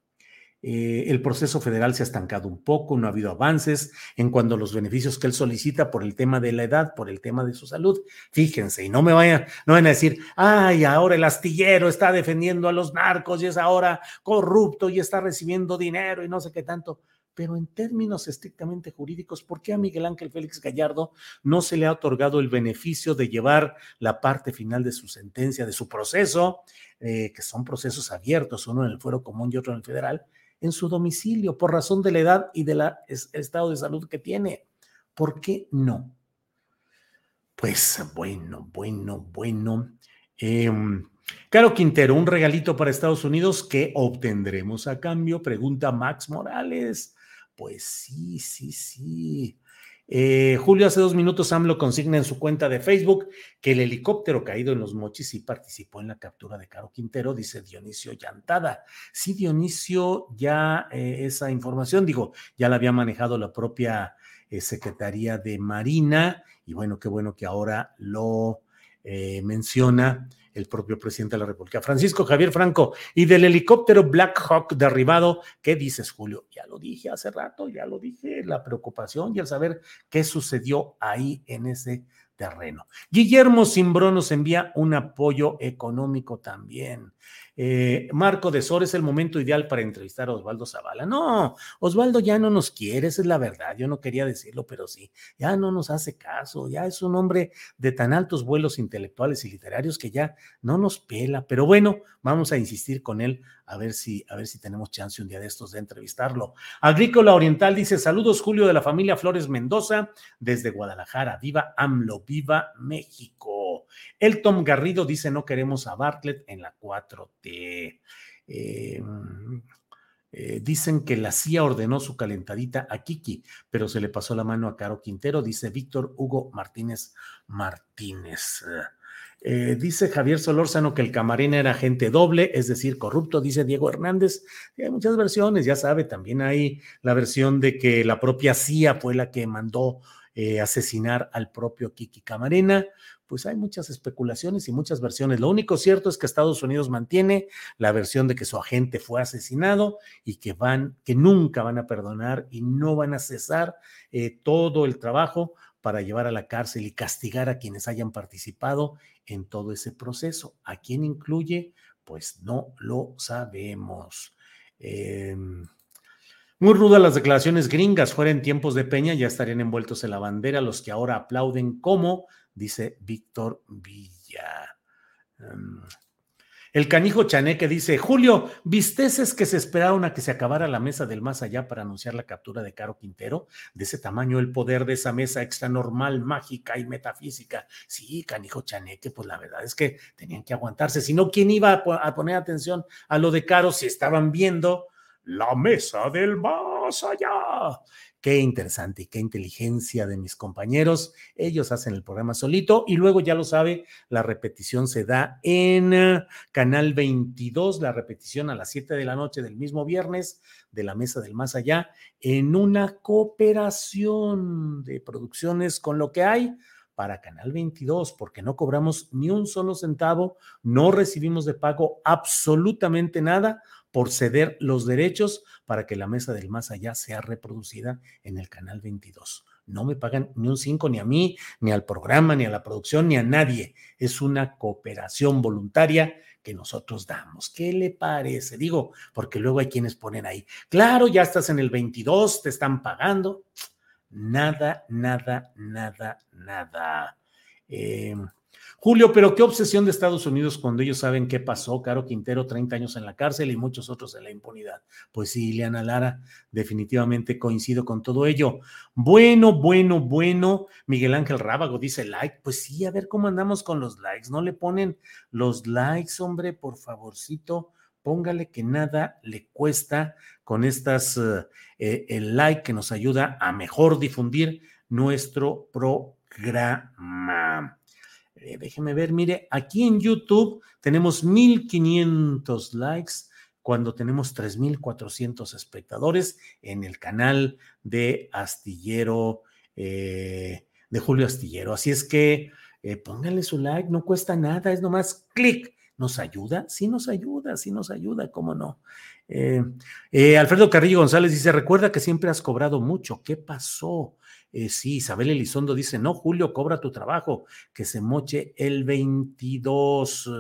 Speaker 1: Eh, el proceso federal se ha estancado un poco, no ha habido avances en cuanto a los beneficios que él solicita por el tema de la edad, por el tema de su salud. Fíjense, y no me vayan, no van a decir, ay, ahora el astillero está defendiendo a los narcos y es ahora corrupto y está recibiendo dinero y no sé qué tanto. Pero en términos estrictamente jurídicos, ¿por qué a Miguel Ángel Félix Gallardo no se le ha otorgado el beneficio de llevar la parte final de su sentencia, de su proceso, eh, que son procesos abiertos, uno en el fuero común y otro en el federal? En su domicilio por razón de la edad y del estado de salud que tiene. ¿Por qué no? Pues bueno, bueno, bueno. Em, Caro Quintero, un regalito para Estados Unidos que obtendremos a cambio, pregunta Max Morales. Pues sí, sí, sí. Eh, Julio, hace dos minutos AMLO consigna en su cuenta de Facebook que el helicóptero caído en los mochis sí participó en la captura de Caro Quintero, dice Dionisio Llantada. Sí, Dionisio, ya eh, esa información, digo, ya la había manejado la propia eh, Secretaría de Marina y bueno, qué bueno que ahora lo menciona el propio presidente de la República, Francisco Javier Franco, y del helicóptero Black Hawk derribado. ¿Qué dices, Julio? Ya lo dije hace rato, ya lo dije, la preocupación y el saber qué sucedió ahí en ese terreno. Guillermo Simbrón nos envía un apoyo económico también. Eh, Marco de Sor es el momento ideal para entrevistar a Osvaldo Zavala. No, Osvaldo ya no nos quiere, esa es la verdad. Yo no quería decirlo, pero sí, ya no nos hace caso, ya es un hombre de tan altos vuelos intelectuales y literarios que ya no nos pela. Pero bueno, vamos a insistir con él a ver si, a ver si tenemos chance un día de estos de entrevistarlo. Agrícola Oriental dice: Saludos, Julio de la familia Flores Mendoza, desde Guadalajara. Viva AMLO, viva México. Elton Garrido dice: No queremos a Bartlett en la 4T. Eh, eh, dicen que la CIA ordenó su calentadita a Kiki, pero se le pasó la mano a Caro Quintero, dice Víctor Hugo Martínez Martínez. Eh, dice Javier Solórzano que el camarín era gente doble, es decir, corrupto, dice Diego Hernández. hay muchas versiones, ya sabe, también hay la versión de que la propia CIA fue la que mandó asesinar al propio Kiki Camarena pues hay muchas especulaciones y muchas versiones. Lo único cierto es que Estados Unidos mantiene la versión de que su agente fue asesinado y que van, que nunca van a perdonar y no van a cesar eh, todo el trabajo para llevar a la cárcel y castigar a quienes hayan participado en todo ese proceso. ¿A quién incluye? Pues no lo sabemos. Em, muy rudas las declaraciones gringas. Fuera en tiempos de Peña ya estarían envueltos en la bandera los que ahora aplauden como dice Víctor Villa. Em, el canijo Chaneque dice, Julio, ¿visteces que se esperaron a que se acabara la mesa del más allá para anunciar la captura de Caro Quintero? De ese tamaño el poder de esa mesa extra normal, mágica y metafísica. Sí, canijo Chaneque, pues la verdad es que tenían que aguantarse. Si no, ¿quién iba a poner atención a lo de Caro si estaban viendo la mesa del más allá? Qué interesante y qué inteligencia de mis compañeros. Ellos hacen el programa solito y luego ya lo sabe, la repetición se da en eh, Canal 22, la repetición a las 7 de la noche del mismo viernes de la Mesa del Más Allá, en una cooperación de producciones con lo que hay para Canal 22, porque no cobramos ni un solo centavo, no recibimos de pago absolutamente nada por ceder los derechos para que la mesa del más allá sea reproducida en el canal 22. No me pagan ni un 5 ni a mí, ni al programa, ni a la producción, ni a nadie. Es una cooperación voluntaria que nosotros damos. ¿Qué le parece? Digo, porque luego hay quienes ponen ahí, claro, ya estás en el 22, te están pagando. Nada, nada, nada, nada. Eh, Julio, pero qué obsesión de Estados Unidos cuando ellos saben qué pasó. Caro Quintero, 30 años en la cárcel y muchos otros en la impunidad. Pues sí, Ileana Lara, definitivamente coincido con todo ello. Bueno, bueno, bueno. Miguel Ángel Rábago dice like. Pues sí, a ver cómo andamos con los likes. No le ponen los likes, hombre, por favorcito. Póngale que nada le cuesta con estas, eh, el like que nos ayuda a mejor difundir nuestro programa. Eh, déjeme ver, mire, aquí en YouTube tenemos 1500 likes cuando tenemos 3400 espectadores en el canal de Astillero, eh, de Julio Astillero. Así es que eh, pónganle su like, no cuesta nada, es nomás clic. ¿Nos ayuda? Sí nos ayuda, sí nos ayuda, ¿cómo no? Alfredo Carrillo González dice, recuerda que siempre has cobrado mucho, ¿qué pasó? Eh, sí, Isabel Elizondo dice, no, Julio, cobra tu trabajo, que se moche el 22.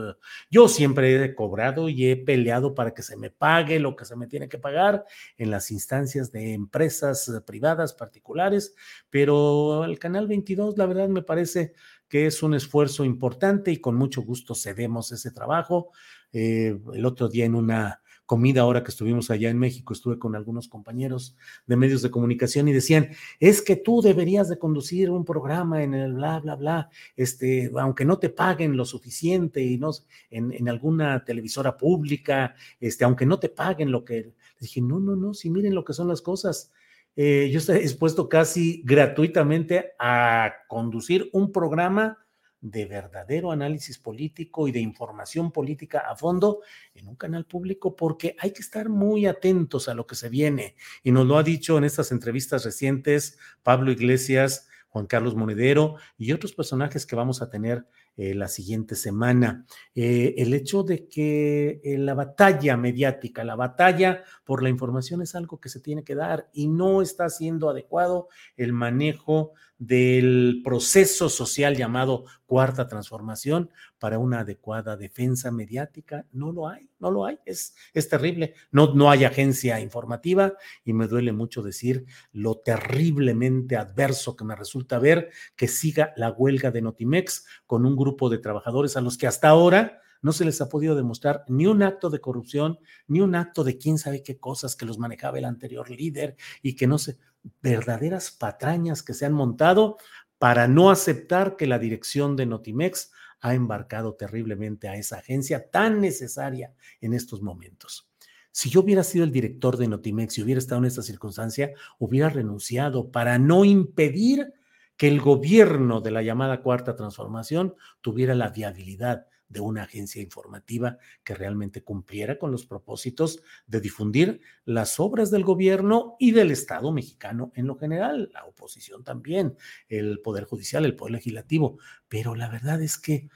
Speaker 1: Yo siempre he cobrado y he peleado para que se me pague lo que se me tiene que pagar en las instancias de empresas eh, privadas, particulares, pero el Canal 22, la verdad, me parece que es un esfuerzo importante y con mucho gusto cedemos ese trabajo. Eh, el otro día en una comida ahora que estuvimos allá en México, estuve con algunos compañeros de medios de comunicación y decían, es que tú deberías de conducir un programa en el bla, bla, bla, este, aunque no te paguen lo suficiente y no, en, alguna televisora pública, este, aunque no te paguen lo que... Dije, no, no, no, si miren lo que son las cosas. Eh, yo estoy dispuesto casi gratuitamente a conducir un programa de verdadero análisis político y de información política a fondo en un canal público porque hay que estar muy atentos a lo que se viene. Y nos lo ha dicho en estas entrevistas recientes Pablo Iglesias, Juan Carlos Monedero y otros personajes que vamos a tener eh, la siguiente semana. Eh, el hecho de que eh, la batalla mediática, la batalla por la información es algo que se tiene que dar y no está siendo adecuado el manejo del proceso social llamado cuarta transformación para una adecuada defensa mediática. No lo hay, no lo hay, es, es terrible. No, no hay agencia informativa y me duele mucho decir lo terriblemente adverso que me resulta ver que siga la huelga de Notimex con un grupo de trabajadores a los que hasta ahora no se les ha podido demostrar ni un acto de corrupción, ni un acto de quién sabe qué cosas que los manejaba el anterior líder y que no se, verdaderas patrañas que se han montado para no aceptar que la dirección de Notimex ha embarcado terriblemente a esa agencia tan necesaria en estos momentos. Si yo hubiera sido el director de Notimex y hubiera estado en esta circunstancia, hubiera renunciado para no impedir que el gobierno de la llamada cuarta transformación tuviera la viabilidad de una agencia informativa que realmente cumpliera con los propósitos de difundir las obras del gobierno y del Estado mexicano en lo general, la oposición también, el Poder Judicial, el Poder Legislativo. Pero la verdad es que,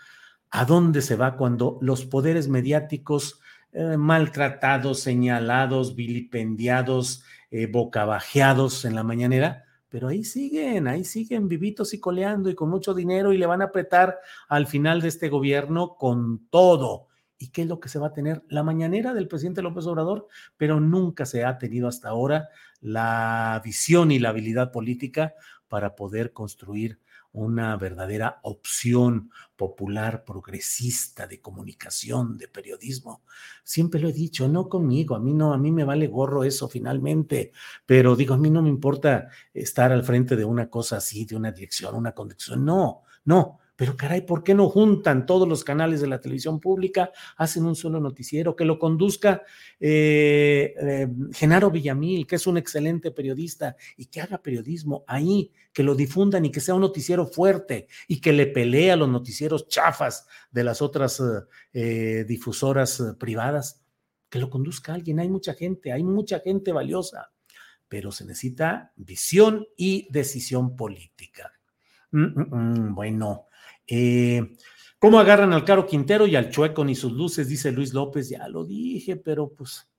Speaker 1: ¿a dónde se va cuando los poderes mediáticos eh, maltratados, señalados, vilipendiados, eh, bocabajeados en la mañanera? Pero ahí siguen, ahí siguen vivitos y coleando y con mucho dinero y le van a apretar al final de este gobierno con todo. ¿Y qué es lo que se va a tener? La mañanera del presidente López Obrador, pero nunca se ha tenido hasta ahora la visión y la habilidad política para poder construir una verdadera opción popular, progresista de comunicación, de periodismo. Siempre lo he dicho, no conmigo, a mí no, a mí me vale gorro eso finalmente, pero digo, a mí no me importa estar al frente de una cosa así, de una dirección, una conducción, no, no, pero caray, ¿por qué no juntan todos los canales de la televisión pública, hacen un solo noticiero, que lo conduzca eh, eh, Genaro Villamil, que es un excelente periodista, y que haga periodismo ahí, que lo difundan y que sea un noticiero fuerte y que le pelee a los noticieros chafas de las otras eh, difusoras privadas? Que lo conduzca alguien, hay mucha gente, hay mucha gente valiosa, pero se necesita visión y decisión política. Mm, mm, mm, bueno, eh, ¿Cómo agarran al Caro Quintero y al Chueco ni sus luces? Dice Luis López. Ya lo dije, pero pues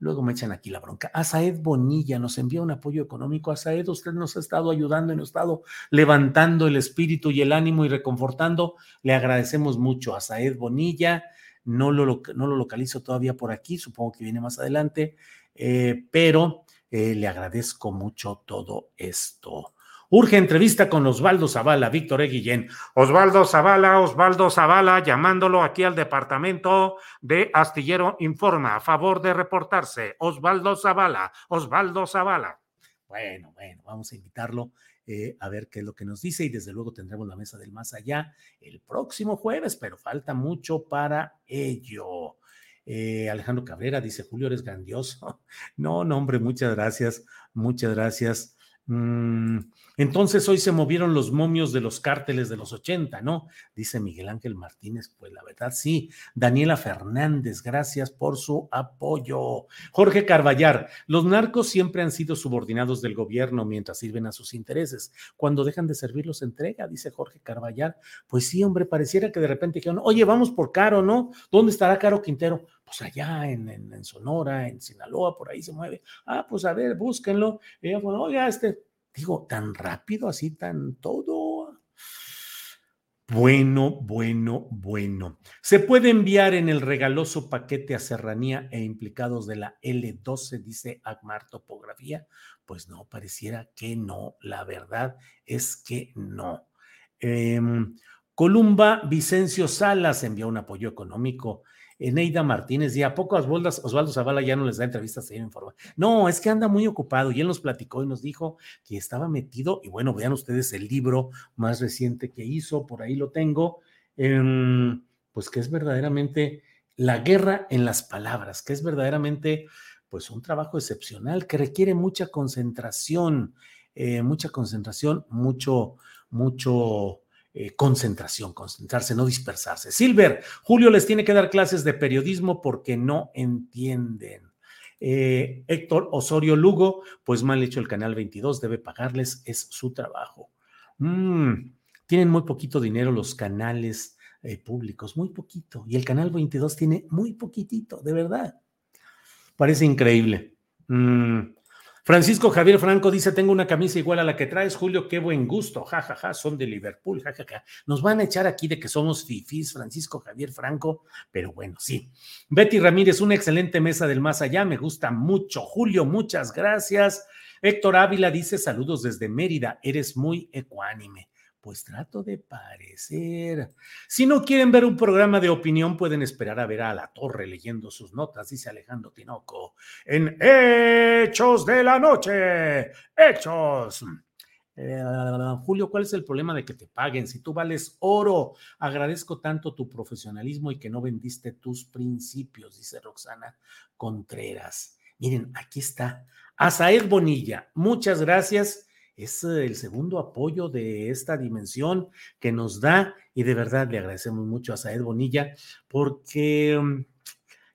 Speaker 1: luego me echan aquí la bronca. Asaed Bonilla nos envía un apoyo económico. Asaed, usted nos ha estado ayudando y nos ha estado levantando el espíritu y el ánimo y reconfortando. Le agradecemos mucho. Asaed Bonilla, no lo, localizo todavía por aquí, supongo que viene más adelante, eh, pero eh, le agradezco mucho todo esto. Urge entrevista con Osvaldo Zavala, Víctor E. Guillén. Osvaldo Zavala, Osvaldo Zavala, llamándolo aquí al departamento de Astillero Informa, a favor de reportarse. Osvaldo Zavala, Osvaldo Zavala. Bueno, bueno, vamos a invitarlo eh, a ver qué es lo que nos dice y desde luego tendremos la mesa del más allá el próximo jueves, pero falta mucho para ello. Eh, Alejandro Cabrera dice, Julio, eres grandioso. No, no, hombre, muchas gracias, muchas gracias. Mm, entonces hoy se movieron los momios de los cárteles de los 80, ¿no? Dice Miguel Ángel Martínez, pues la verdad sí. Daniela Fernández, gracias por su apoyo. Jorge Carballar, los narcos siempre han sido subordinados del gobierno mientras sirven a sus intereses. Cuando dejan de servir los entrega, dice Jorge Carballar. Pues sí, hombre, pareciera que de repente dijeron, oye, vamos por Caro, ¿no? ¿Dónde estará Caro Quintero? Pues allá en, Sonora, en Sinaloa, por ahí se mueve. Ah, pues a ver, búsquenlo. Ella, bueno, oiga, este, digo, tan rápido, así, tan todo. Bueno, bueno, bueno. ¿Se puede enviar en el regaloso paquete a Serranía e implicados de la L12, dice Agmar Topografía? Pues no, pareciera que no. La verdad es que no. Em, Columba Vicencio Salas envió un apoyo económico Eneida Martínez, y a poco Osvaldo Zavala ya no les da entrevistas en informa. No, es que anda muy ocupado y él nos platicó y nos dijo que estaba metido, y bueno, vean ustedes el libro más reciente que hizo, por ahí lo tengo, pues que es verdaderamente la guerra en las palabras, que es verdaderamente pues un trabajo excepcional que requiere mucha concentración, eh, mucha concentración, mucho, mucho eh, concentración, concentrarse, no dispersarse. Silver, Julio les tiene que dar clases de periodismo porque no entienden. Eh, Héctor Osorio Lugo, pues mal hecho el Canal 22, debe pagarles, es su trabajo. Mm, tienen muy poquito dinero los canales eh, públicos, muy poquito. Y el Canal 22 tiene muy poquitito, de verdad. Parece increíble. Mm, Francisco Javier Franco dice: Tengo una camisa igual a la que traes, Julio, qué buen gusto. Ja, ja, ja, son de Liverpool, ja, ja, ja. Nos van a echar aquí de que somos fifís, Francisco Javier Franco, pero bueno, sí. Betty Ramírez, una excelente mesa del más allá, me gusta mucho. Julio, muchas gracias. Héctor Ávila dice: Saludos desde Mérida, eres muy ecuánime. Pues trato de parecer. Si no quieren ver un programa de opinión, pueden esperar a ver a La Torre leyendo sus notas, dice Alejandro Tinoco. En Hechos de la Noche. Hechos. Eh, Julio, ¿cuál es el problema de que te paguen? Si tú vales oro, agradezco tanto tu profesionalismo y que no vendiste tus principios, dice Roxana Contreras. Miren, aquí está. Azaed Bonilla, muchas gracias es eh, el segundo apoyo de esta dimensión que nos da y de verdad le agradecemos mucho a Saed Bonilla porque mm,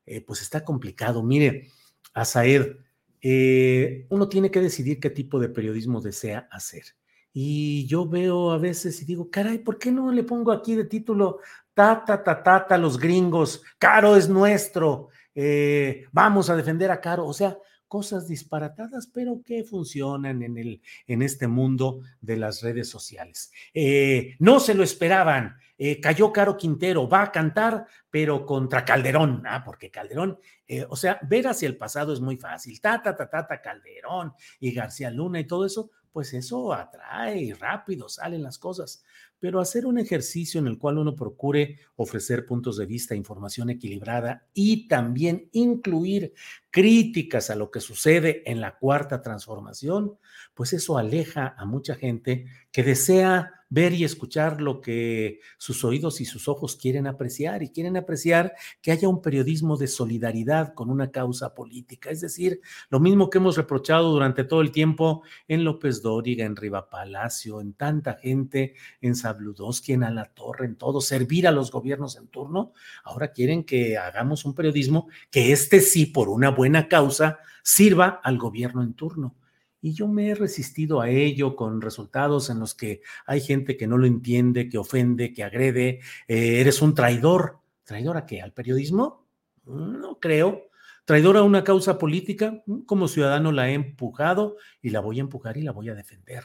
Speaker 1: eh, pues está complicado. Mire, a Saed, eh, uno tiene que decidir qué tipo de periodismo desea hacer. Y yo veo a veces y digo, caray, ¿por qué no le pongo aquí de título ta, ta, ta, ta, ta los gringos? Caro es nuestro, vamos a defender a Caro. O sea, cosas disparatadas, pero que funcionan en, el, en este mundo de las redes sociales. Eh, no se lo esperaban. Eh, cayó Caro Quintero, va a cantar, pero contra Calderón, ah, porque Calderón, eh, o sea, ver hacia el pasado es muy fácil. Ta, ta, ta, ta, ta, Calderón y García Luna y todo eso, pues eso atrae rápido salen las cosas. Pero hacer un ejercicio en el cual uno procure ofrecer puntos de vista, información equilibrada y también incluir críticas a lo que sucede en la cuarta transformación, pues eso aleja a mucha gente que desea ver y escuchar lo que sus oídos y sus ojos quieren apreciar y quieren apreciar que haya un periodismo de solidaridad con una causa política. Es decir, lo mismo que hemos reprochado durante todo el tiempo en López Dóriga, en Riva Palacio, en tanta gente, en Sabludowski, en La Torre, en todo, servir a los gobiernos en turno. Ahora quieren que hagamos un periodismo que este sí, por una buena causa, sirva al gobierno en turno. Y yo me he resistido a ello con resultados en los que hay gente que no lo entiende, que ofende, que agrede. Eh, eres un traidor. ¿Traidor a qué? ¿Al periodismo? No creo. ¿Traidor a una causa política? Como ciudadano la he empujado y la voy a empujar y la voy a defender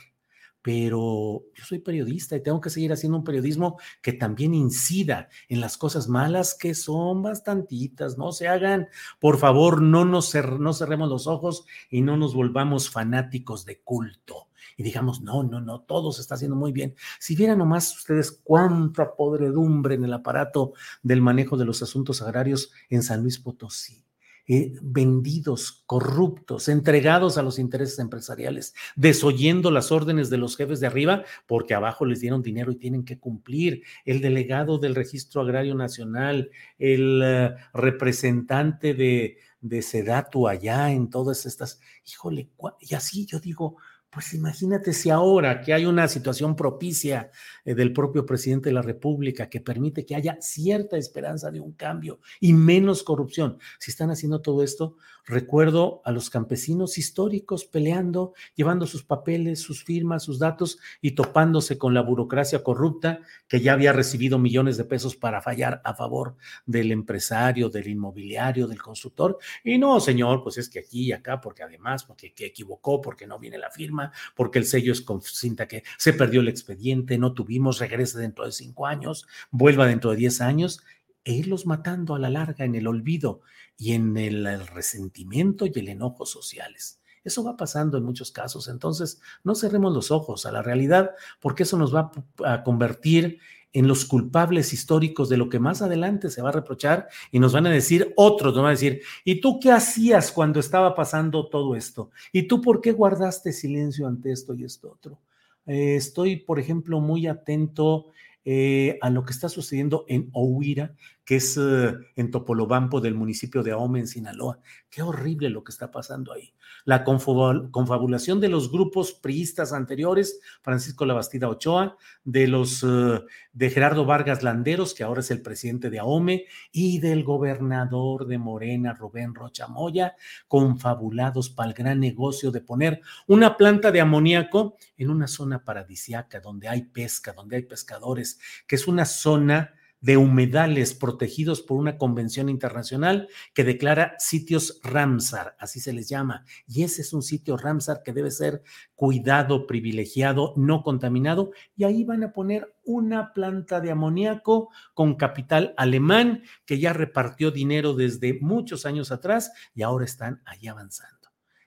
Speaker 1: pero yo soy periodista y tengo que seguir haciendo un periodismo que también incida en las cosas malas que son bastantitas, no se hagan, por favor, no nos no cerremos los ojos y no nos volvamos fanáticos de culto y digamos, no, no, no, todo se está haciendo muy bien. Si vieran nomás ustedes cuánta podredumbre en el aparato del manejo de los asuntos agrarios en San Luis Potosí. Eh, vendidos, corruptos, entregados a los intereses empresariales, desoyendo las órdenes de los jefes de arriba porque abajo les dieron dinero y tienen que cumplir. El delegado del Registro Agrario Nacional, el uh, representante de, de Sedatu allá en todas estas, híjole, y así yo digo, pues imagínate si ahora que hay una situación propicia eh, del propio presidente de la República que permite que haya cierta esperanza de un cambio y menos corrupción, si están haciendo todo esto, recuerdo a los campesinos históricos peleando, llevando sus papeles, sus firmas, sus datos y topándose con la burocracia corrupta que ya había recibido millones de pesos para fallar a favor del empresario, del inmobiliario, del constructor. Y no, señor, pues es que aquí y acá, porque además, porque que equivocó, porque no viene la firma porque el sello es con cinta que se perdió el expediente, no tuvimos, regrese dentro de cinco años, vuelva dentro de diez años, e irlos matando a la larga en el olvido y en el, resentimiento y el enojo sociales. Eso va pasando en muchos casos. Entonces, no cerremos los ojos a la realidad, porque eso nos va a convertir en los culpables históricos de lo que más adelante se va a reprochar y nos van a decir otros, nos van a decir, ¿y tú qué hacías cuando estaba pasando todo esto? ¿Y tú por qué guardaste silencio ante esto y esto otro? Eh, estoy, por ejemplo, muy atento eh, a lo que está sucediendo en Ohuira, que es eh, en Topolobampo del municipio de Ahome, en Sinaloa. Qué horrible lo que está pasando ahí. La confabulación de los grupos priistas anteriores, Francisco Labastida Ochoa, de los uh, de Gerardo Vargas Landeros, que ahora es el presidente de Ahome, y del gobernador de Morena, Rubén Rocha Moya, confabulados para el gran negocio de poner una planta de amoníaco en una zona paradisiaca donde hay pesca, donde hay pescadores, que es una zona de humedales protegidos por una convención internacional que declara sitios Ramsar, así se les llama. Y ese es un sitio Ramsar que debe ser cuidado, privilegiado, no contaminado. Y ahí van a poner una planta de amoníaco con capital alemán que ya repartió dinero desde muchos años atrás y ahora están ahí avanzando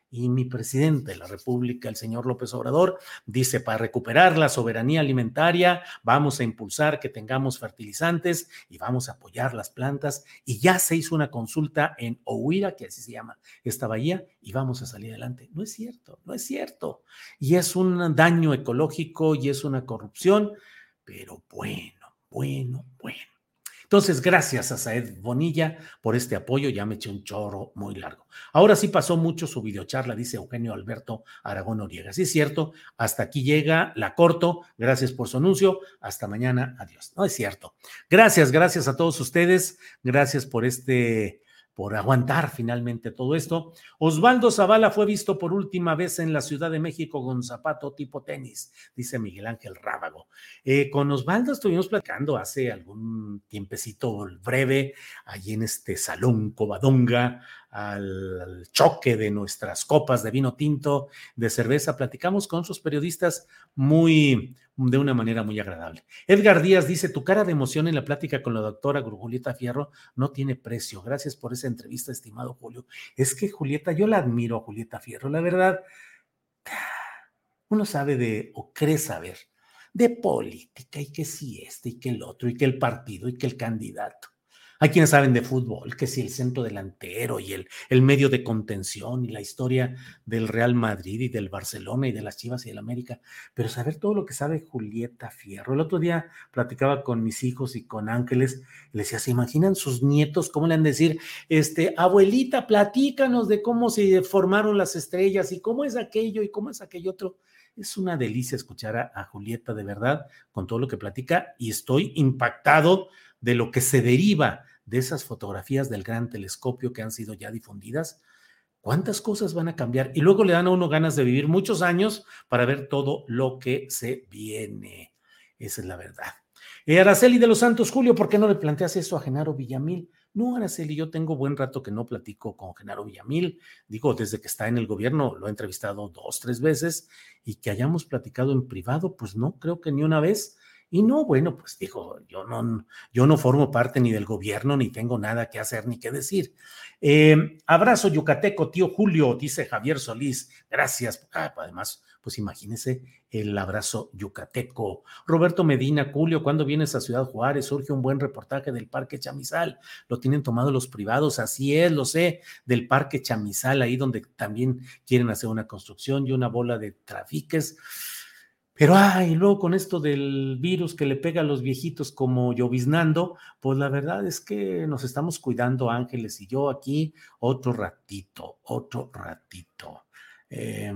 Speaker 1: y mi presidente de la República, el señor López Obrador, dice, para recuperar la soberanía alimentaria, vamos a impulsar que tengamos fertilizantes y vamos a apoyar las plantas. Y ya se hizo una consulta en Ohuira, que así se llama esta bahía, y vamos a salir adelante. No es cierto, no es cierto. Y es un daño ecológico y es una corrupción, pero bueno, bueno, bueno. Entonces, gracias a Saed Bonilla por este apoyo. Ya me eché un chorro muy largo. Ahora sí pasó mucho su videocharla, dice Eugenio Alberto Aragón Noriega. Sí, es cierto. Hasta aquí llega, la corto. Gracias por su anuncio. Hasta mañana. Adiós. No es cierto. Gracias, gracias a todos ustedes. Gracias por este por aguantar finalmente todo esto. Osvaldo Zavala fue visto por última vez en la Ciudad de México con zapato tipo tenis, dice Miguel Ángel Rábago. Eh, con Osvaldo estuvimos platicando hace algún tiempecito breve, allí en este salón Covadonga, al choque de nuestras copas de vino tinto, de cerveza. Platicamos con sus periodistas muy, de una manera muy agradable. Edgar Díaz dice, tu cara de emoción en la plática con la doctora Julieta Fierro no tiene precio. Gracias por esa entrevista, estimado Julio. Es que Julieta, yo la admiro a Julieta Fierro, la verdad, uno sabe de, o cree saber, de política y que si este y que el otro y que el partido y que el candidato. Hay quienes saben de fútbol, que si el centro delantero y el, el medio de contención y la historia del Real Madrid y del Barcelona y de las Chivas y del América, pero saber todo lo que sabe Julieta Fierro. El otro día platicaba con mis hijos y con Ángeles, les decía, ¿se imaginan sus nietos cómo le han de decir, este, abuelita, platícanos de cómo se formaron las estrellas y cómo es aquello y cómo es aquello otro? Es una delicia escuchar a, Julieta de verdad con todo lo que platica y estoy impactado de lo que se deriva de esas fotografías del gran telescopio que han sido ya difundidas, ¿cuántas cosas van a cambiar? Y luego le dan a uno ganas de vivir muchos años para ver todo lo que se viene. Esa es la verdad. Eh, Araceli de los Santos, Julio, ¿por qué no le planteas eso a Genaro Villamil? No, Araceli, yo tengo buen rato que no platico con Genaro Villamil. Digo, desde que está en el gobierno lo he entrevistado dos, tres veces y que hayamos platicado en privado, pues no, creo que ni una vez Y no, bueno, pues dijo, yo no, yo no formo parte ni del gobierno, ni tengo nada que hacer ni que decir. Eh, abrazo yucateco, tío Julio, dice Javier Solís. Gracias. Ah, además, pues imagínese el abrazo yucateco. Roberto Medina, Julio, ¿cuándo vienes a Ciudad Juárez? Surge un buen reportaje del Parque Chamizal. Lo tienen tomado los privados, así es, lo sé, del Parque Chamizal, ahí donde también quieren hacer una construcción y una bola de trafiques. Pero, ay, luego con esto del virus que le pega a los viejitos como lloviznando, pues la verdad es que nos estamos cuidando, Ángeles y yo aquí, otro ratito, otro ratito. Eh,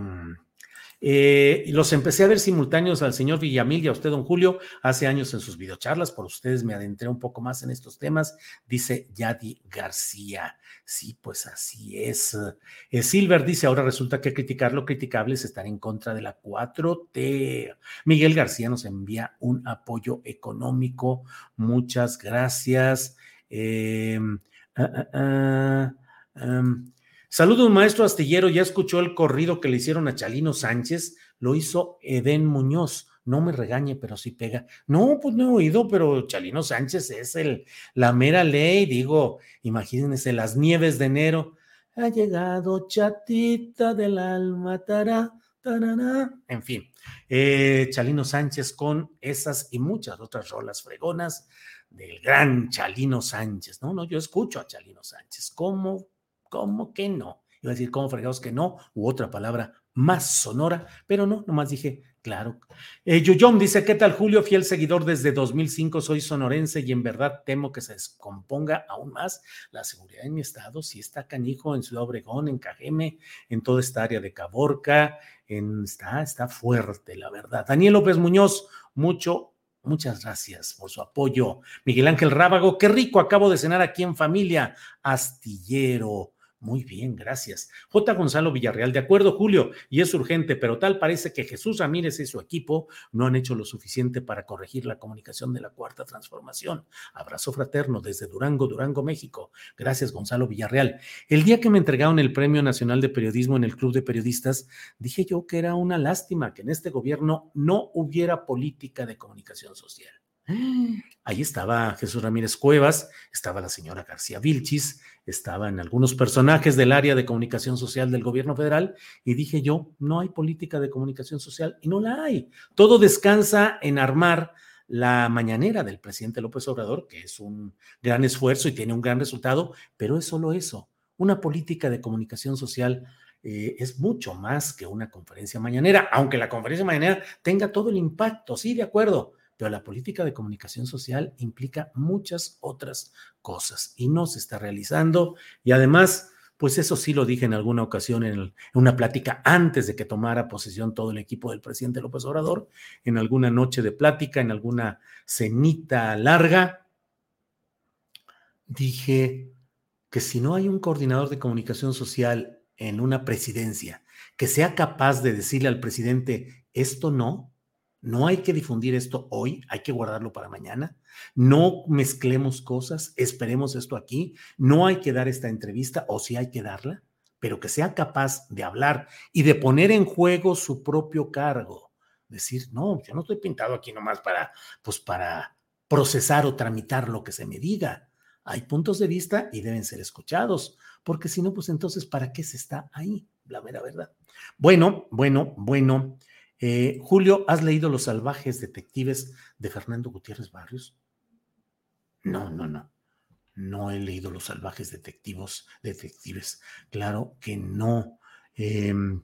Speaker 1: eh, los empecé a ver simultáneos al señor Villamil y a usted, don Julio, hace años en sus videocharlas. Por ustedes me adentré un poco más en estos temas, dice Yadi García. Sí, pues así es. Eh, Silver dice, ahora resulta que criticar lo criticable es estar en contra de la 4T. Miguel García nos envía un apoyo económico. Muchas gracias. Eh, Saludos, maestro astillero. Ya escuchó el corrido que le hicieron a Chalino Sánchez. Lo hizo Edén Muñoz. No me regañe, pero sí pega. No, pues no he oído, pero Chalino Sánchez es el, la mera ley. Digo, imagínense las nieves de enero. Ha llegado chatita del alma, tará, tará. En fin, eh, Chalino Sánchez con esas y muchas otras rolas fregonas del gran Chalino Sánchez. No, no, yo escucho a Chalino Sánchez. ¿Cómo ¿Cómo que no? Iba a decir, ¿cómo fregados que no? U otra palabra más sonora, pero no, nomás dije, claro. Eh, dice, ¿qué tal Julio? Fiel seguidor desde 2005, soy sonorense y en verdad temo que se descomponga aún más la seguridad en mi estado. Si está canijo en Ciudad Obregón, en Cajeme, en toda esta área de Caborca, está, está fuerte, la verdad. Daniel López Muñoz, mucho, Muchas gracias por su apoyo. Miguel Ángel Rábago, qué rico, acabo de cenar aquí en familia. Astillero. Muy bien, gracias. J. Gonzalo Villarreal, de acuerdo, Julio, y es urgente, pero tal parece que Jesús Ramírez y su equipo no han hecho lo suficiente para corregir la comunicación de la cuarta transformación. Abrazo fraterno desde Durango, Durango, México. Gracias, Gonzalo Villarreal. El día que me entregaron el Premio Nacional de Periodismo en el Club de Periodistas, dije yo que era una lástima que en este gobierno no hubiera política de comunicación social. Ahí estaba Jesús Ramírez Cuevas, estaba la señora García Vilchis, estaban algunos personajes del área de comunicación social del gobierno federal y dije yo, no hay política de comunicación social y no la hay. Todo descansa en armar la mañanera del presidente López Obrador, que es un gran esfuerzo y tiene un gran resultado, pero es solo eso. Una política de comunicación social eh, es mucho más que una conferencia mañanera, aunque la conferencia mañanera tenga todo el impacto, sí, de acuerdo, pero la política de comunicación social implica muchas otras cosas y no se está realizando. Y además, pues eso sí lo dije en alguna ocasión en, una plática antes de que tomara posesión todo el equipo del presidente López Obrador, en alguna noche de plática, en alguna cenita larga, dije que si no hay un coordinador de comunicación social en una presidencia que sea capaz de decirle al presidente, esto no, no hay que difundir esto hoy, hay que guardarlo para mañana. No mezclemos cosas, esperemos esto aquí. No hay que dar esta entrevista, o sí hay que darla, pero que sea capaz de hablar y de poner en juego su propio cargo. Decir, no, yo no estoy pintado aquí nomás para, pues para procesar o tramitar lo que se me diga. Hay puntos de vista y deben ser escuchados, porque si no, pues entonces, ¿para qué se está ahí? La mera verdad. Bueno, bueno, bueno. Eh, Julio, ¿has leído Los salvajes detectives de Fernando Gutiérrez Barrios? No, no, no. No he leído Los salvajes detectivos, detectives. Claro que no. Em,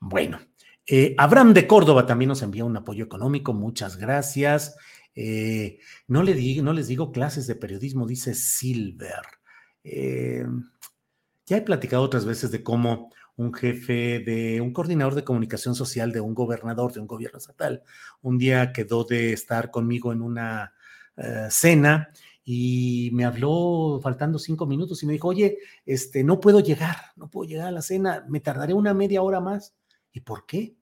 Speaker 1: bueno, eh, Abraham de Córdoba también nos envía un apoyo económico. Muchas gracias. Eh, no, le no les digo clases de periodismo, dice Silver. Ya he platicado otras veces de cómo un jefe de un coordinador de comunicación social de un gobernador de un gobierno estatal. Un día quedó de estar conmigo en una eh, cena y me habló faltando cinco minutos y me dijo, oye, este, no puedo llegar, no puedo llegar a la cena, me tardaré una media hora más. ¿Y por qué?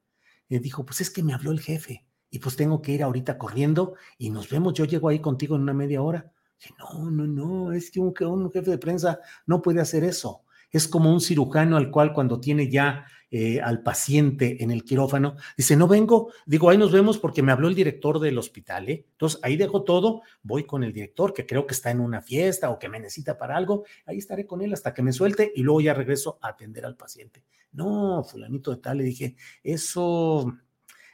Speaker 1: Y dijo, pues es que me habló el jefe y pues tengo que ir ahorita corriendo y nos vemos, yo llego ahí contigo en una media hora. Dije, no, no, no, es que un jefe de prensa no puede hacer eso es como un cirujano al cual cuando tiene ya eh, al paciente en el quirófano. Dice, no vengo. Digo, ahí nos vemos porque me habló el director del hospital. ¿eh? Entonces, ahí dejo todo, voy con el director que creo que está en una fiesta o que me necesita para algo. Ahí estaré con él hasta que me suelte y luego ya regreso a atender al paciente. No, fulanito de tal, le dije, eso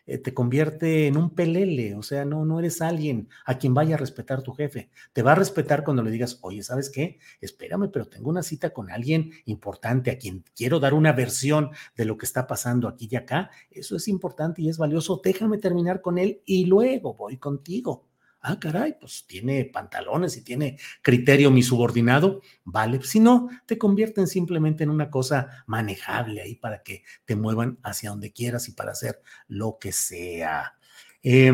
Speaker 1: eh, te convierte en un pelele, o sea, no, no eres alguien a quien vaya a respetar tu jefe. Te va a respetar cuando le digas, oye, ¿sabes qué? Espérame, pero tengo una cita con alguien importante a quien quiero dar una versión de lo que está pasando aquí y acá. Eso es importante y es valioso. Déjame terminar con él y luego voy contigo ah, caray, pues tiene pantalones y tiene criterio mi subordinado, vale, si no, te convierten simplemente en una cosa manejable ahí para que te muevan hacia donde quieras y para hacer lo que sea. Eh,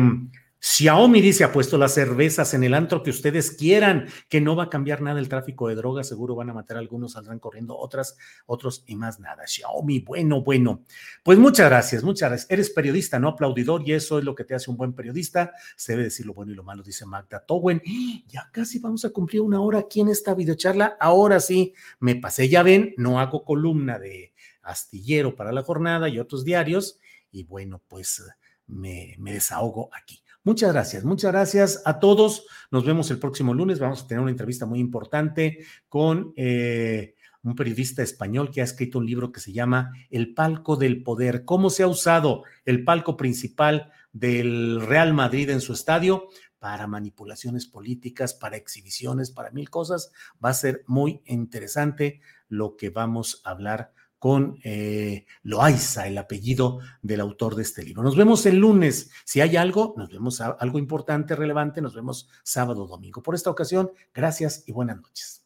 Speaker 1: Xiaomi dice, ha puesto las cervezas en el antro que ustedes quieran, que no va a cambiar nada el tráfico de drogas, seguro van a matar a algunos, saldrán corriendo otras, otros y más nada. Xiaomi, bueno, bueno. Pues muchas gracias, muchas gracias. Eres periodista, no aplaudidor, y eso es lo que te hace un buen periodista. Se debe decir lo bueno y lo malo, dice Magda Towen. Ya casi vamos a cumplir una hora aquí en esta videocharla. Ahora sí, me pasé, ya ven, no hago columna de astillero para la jornada y otros diarios, y bueno, pues me, me desahogo aquí. Muchas gracias, muchas gracias a todos. Nos vemos el próximo lunes. Vamos a tener una entrevista muy importante con eh, un periodista español que ha escrito un libro que se llama El palco del poder, cómo se ha usado el palco principal del Real Madrid en su estadio para manipulaciones políticas, para exhibiciones, para mil cosas. Va a ser muy interesante lo que vamos a hablar con eh, Loaiza, el apellido del autor de este libro. Nos vemos el lunes. Si hay algo, nos vemos algo importante, relevante, nos vemos sábado, domingo. Por esta ocasión, gracias y buenas noches.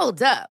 Speaker 3: Hold up.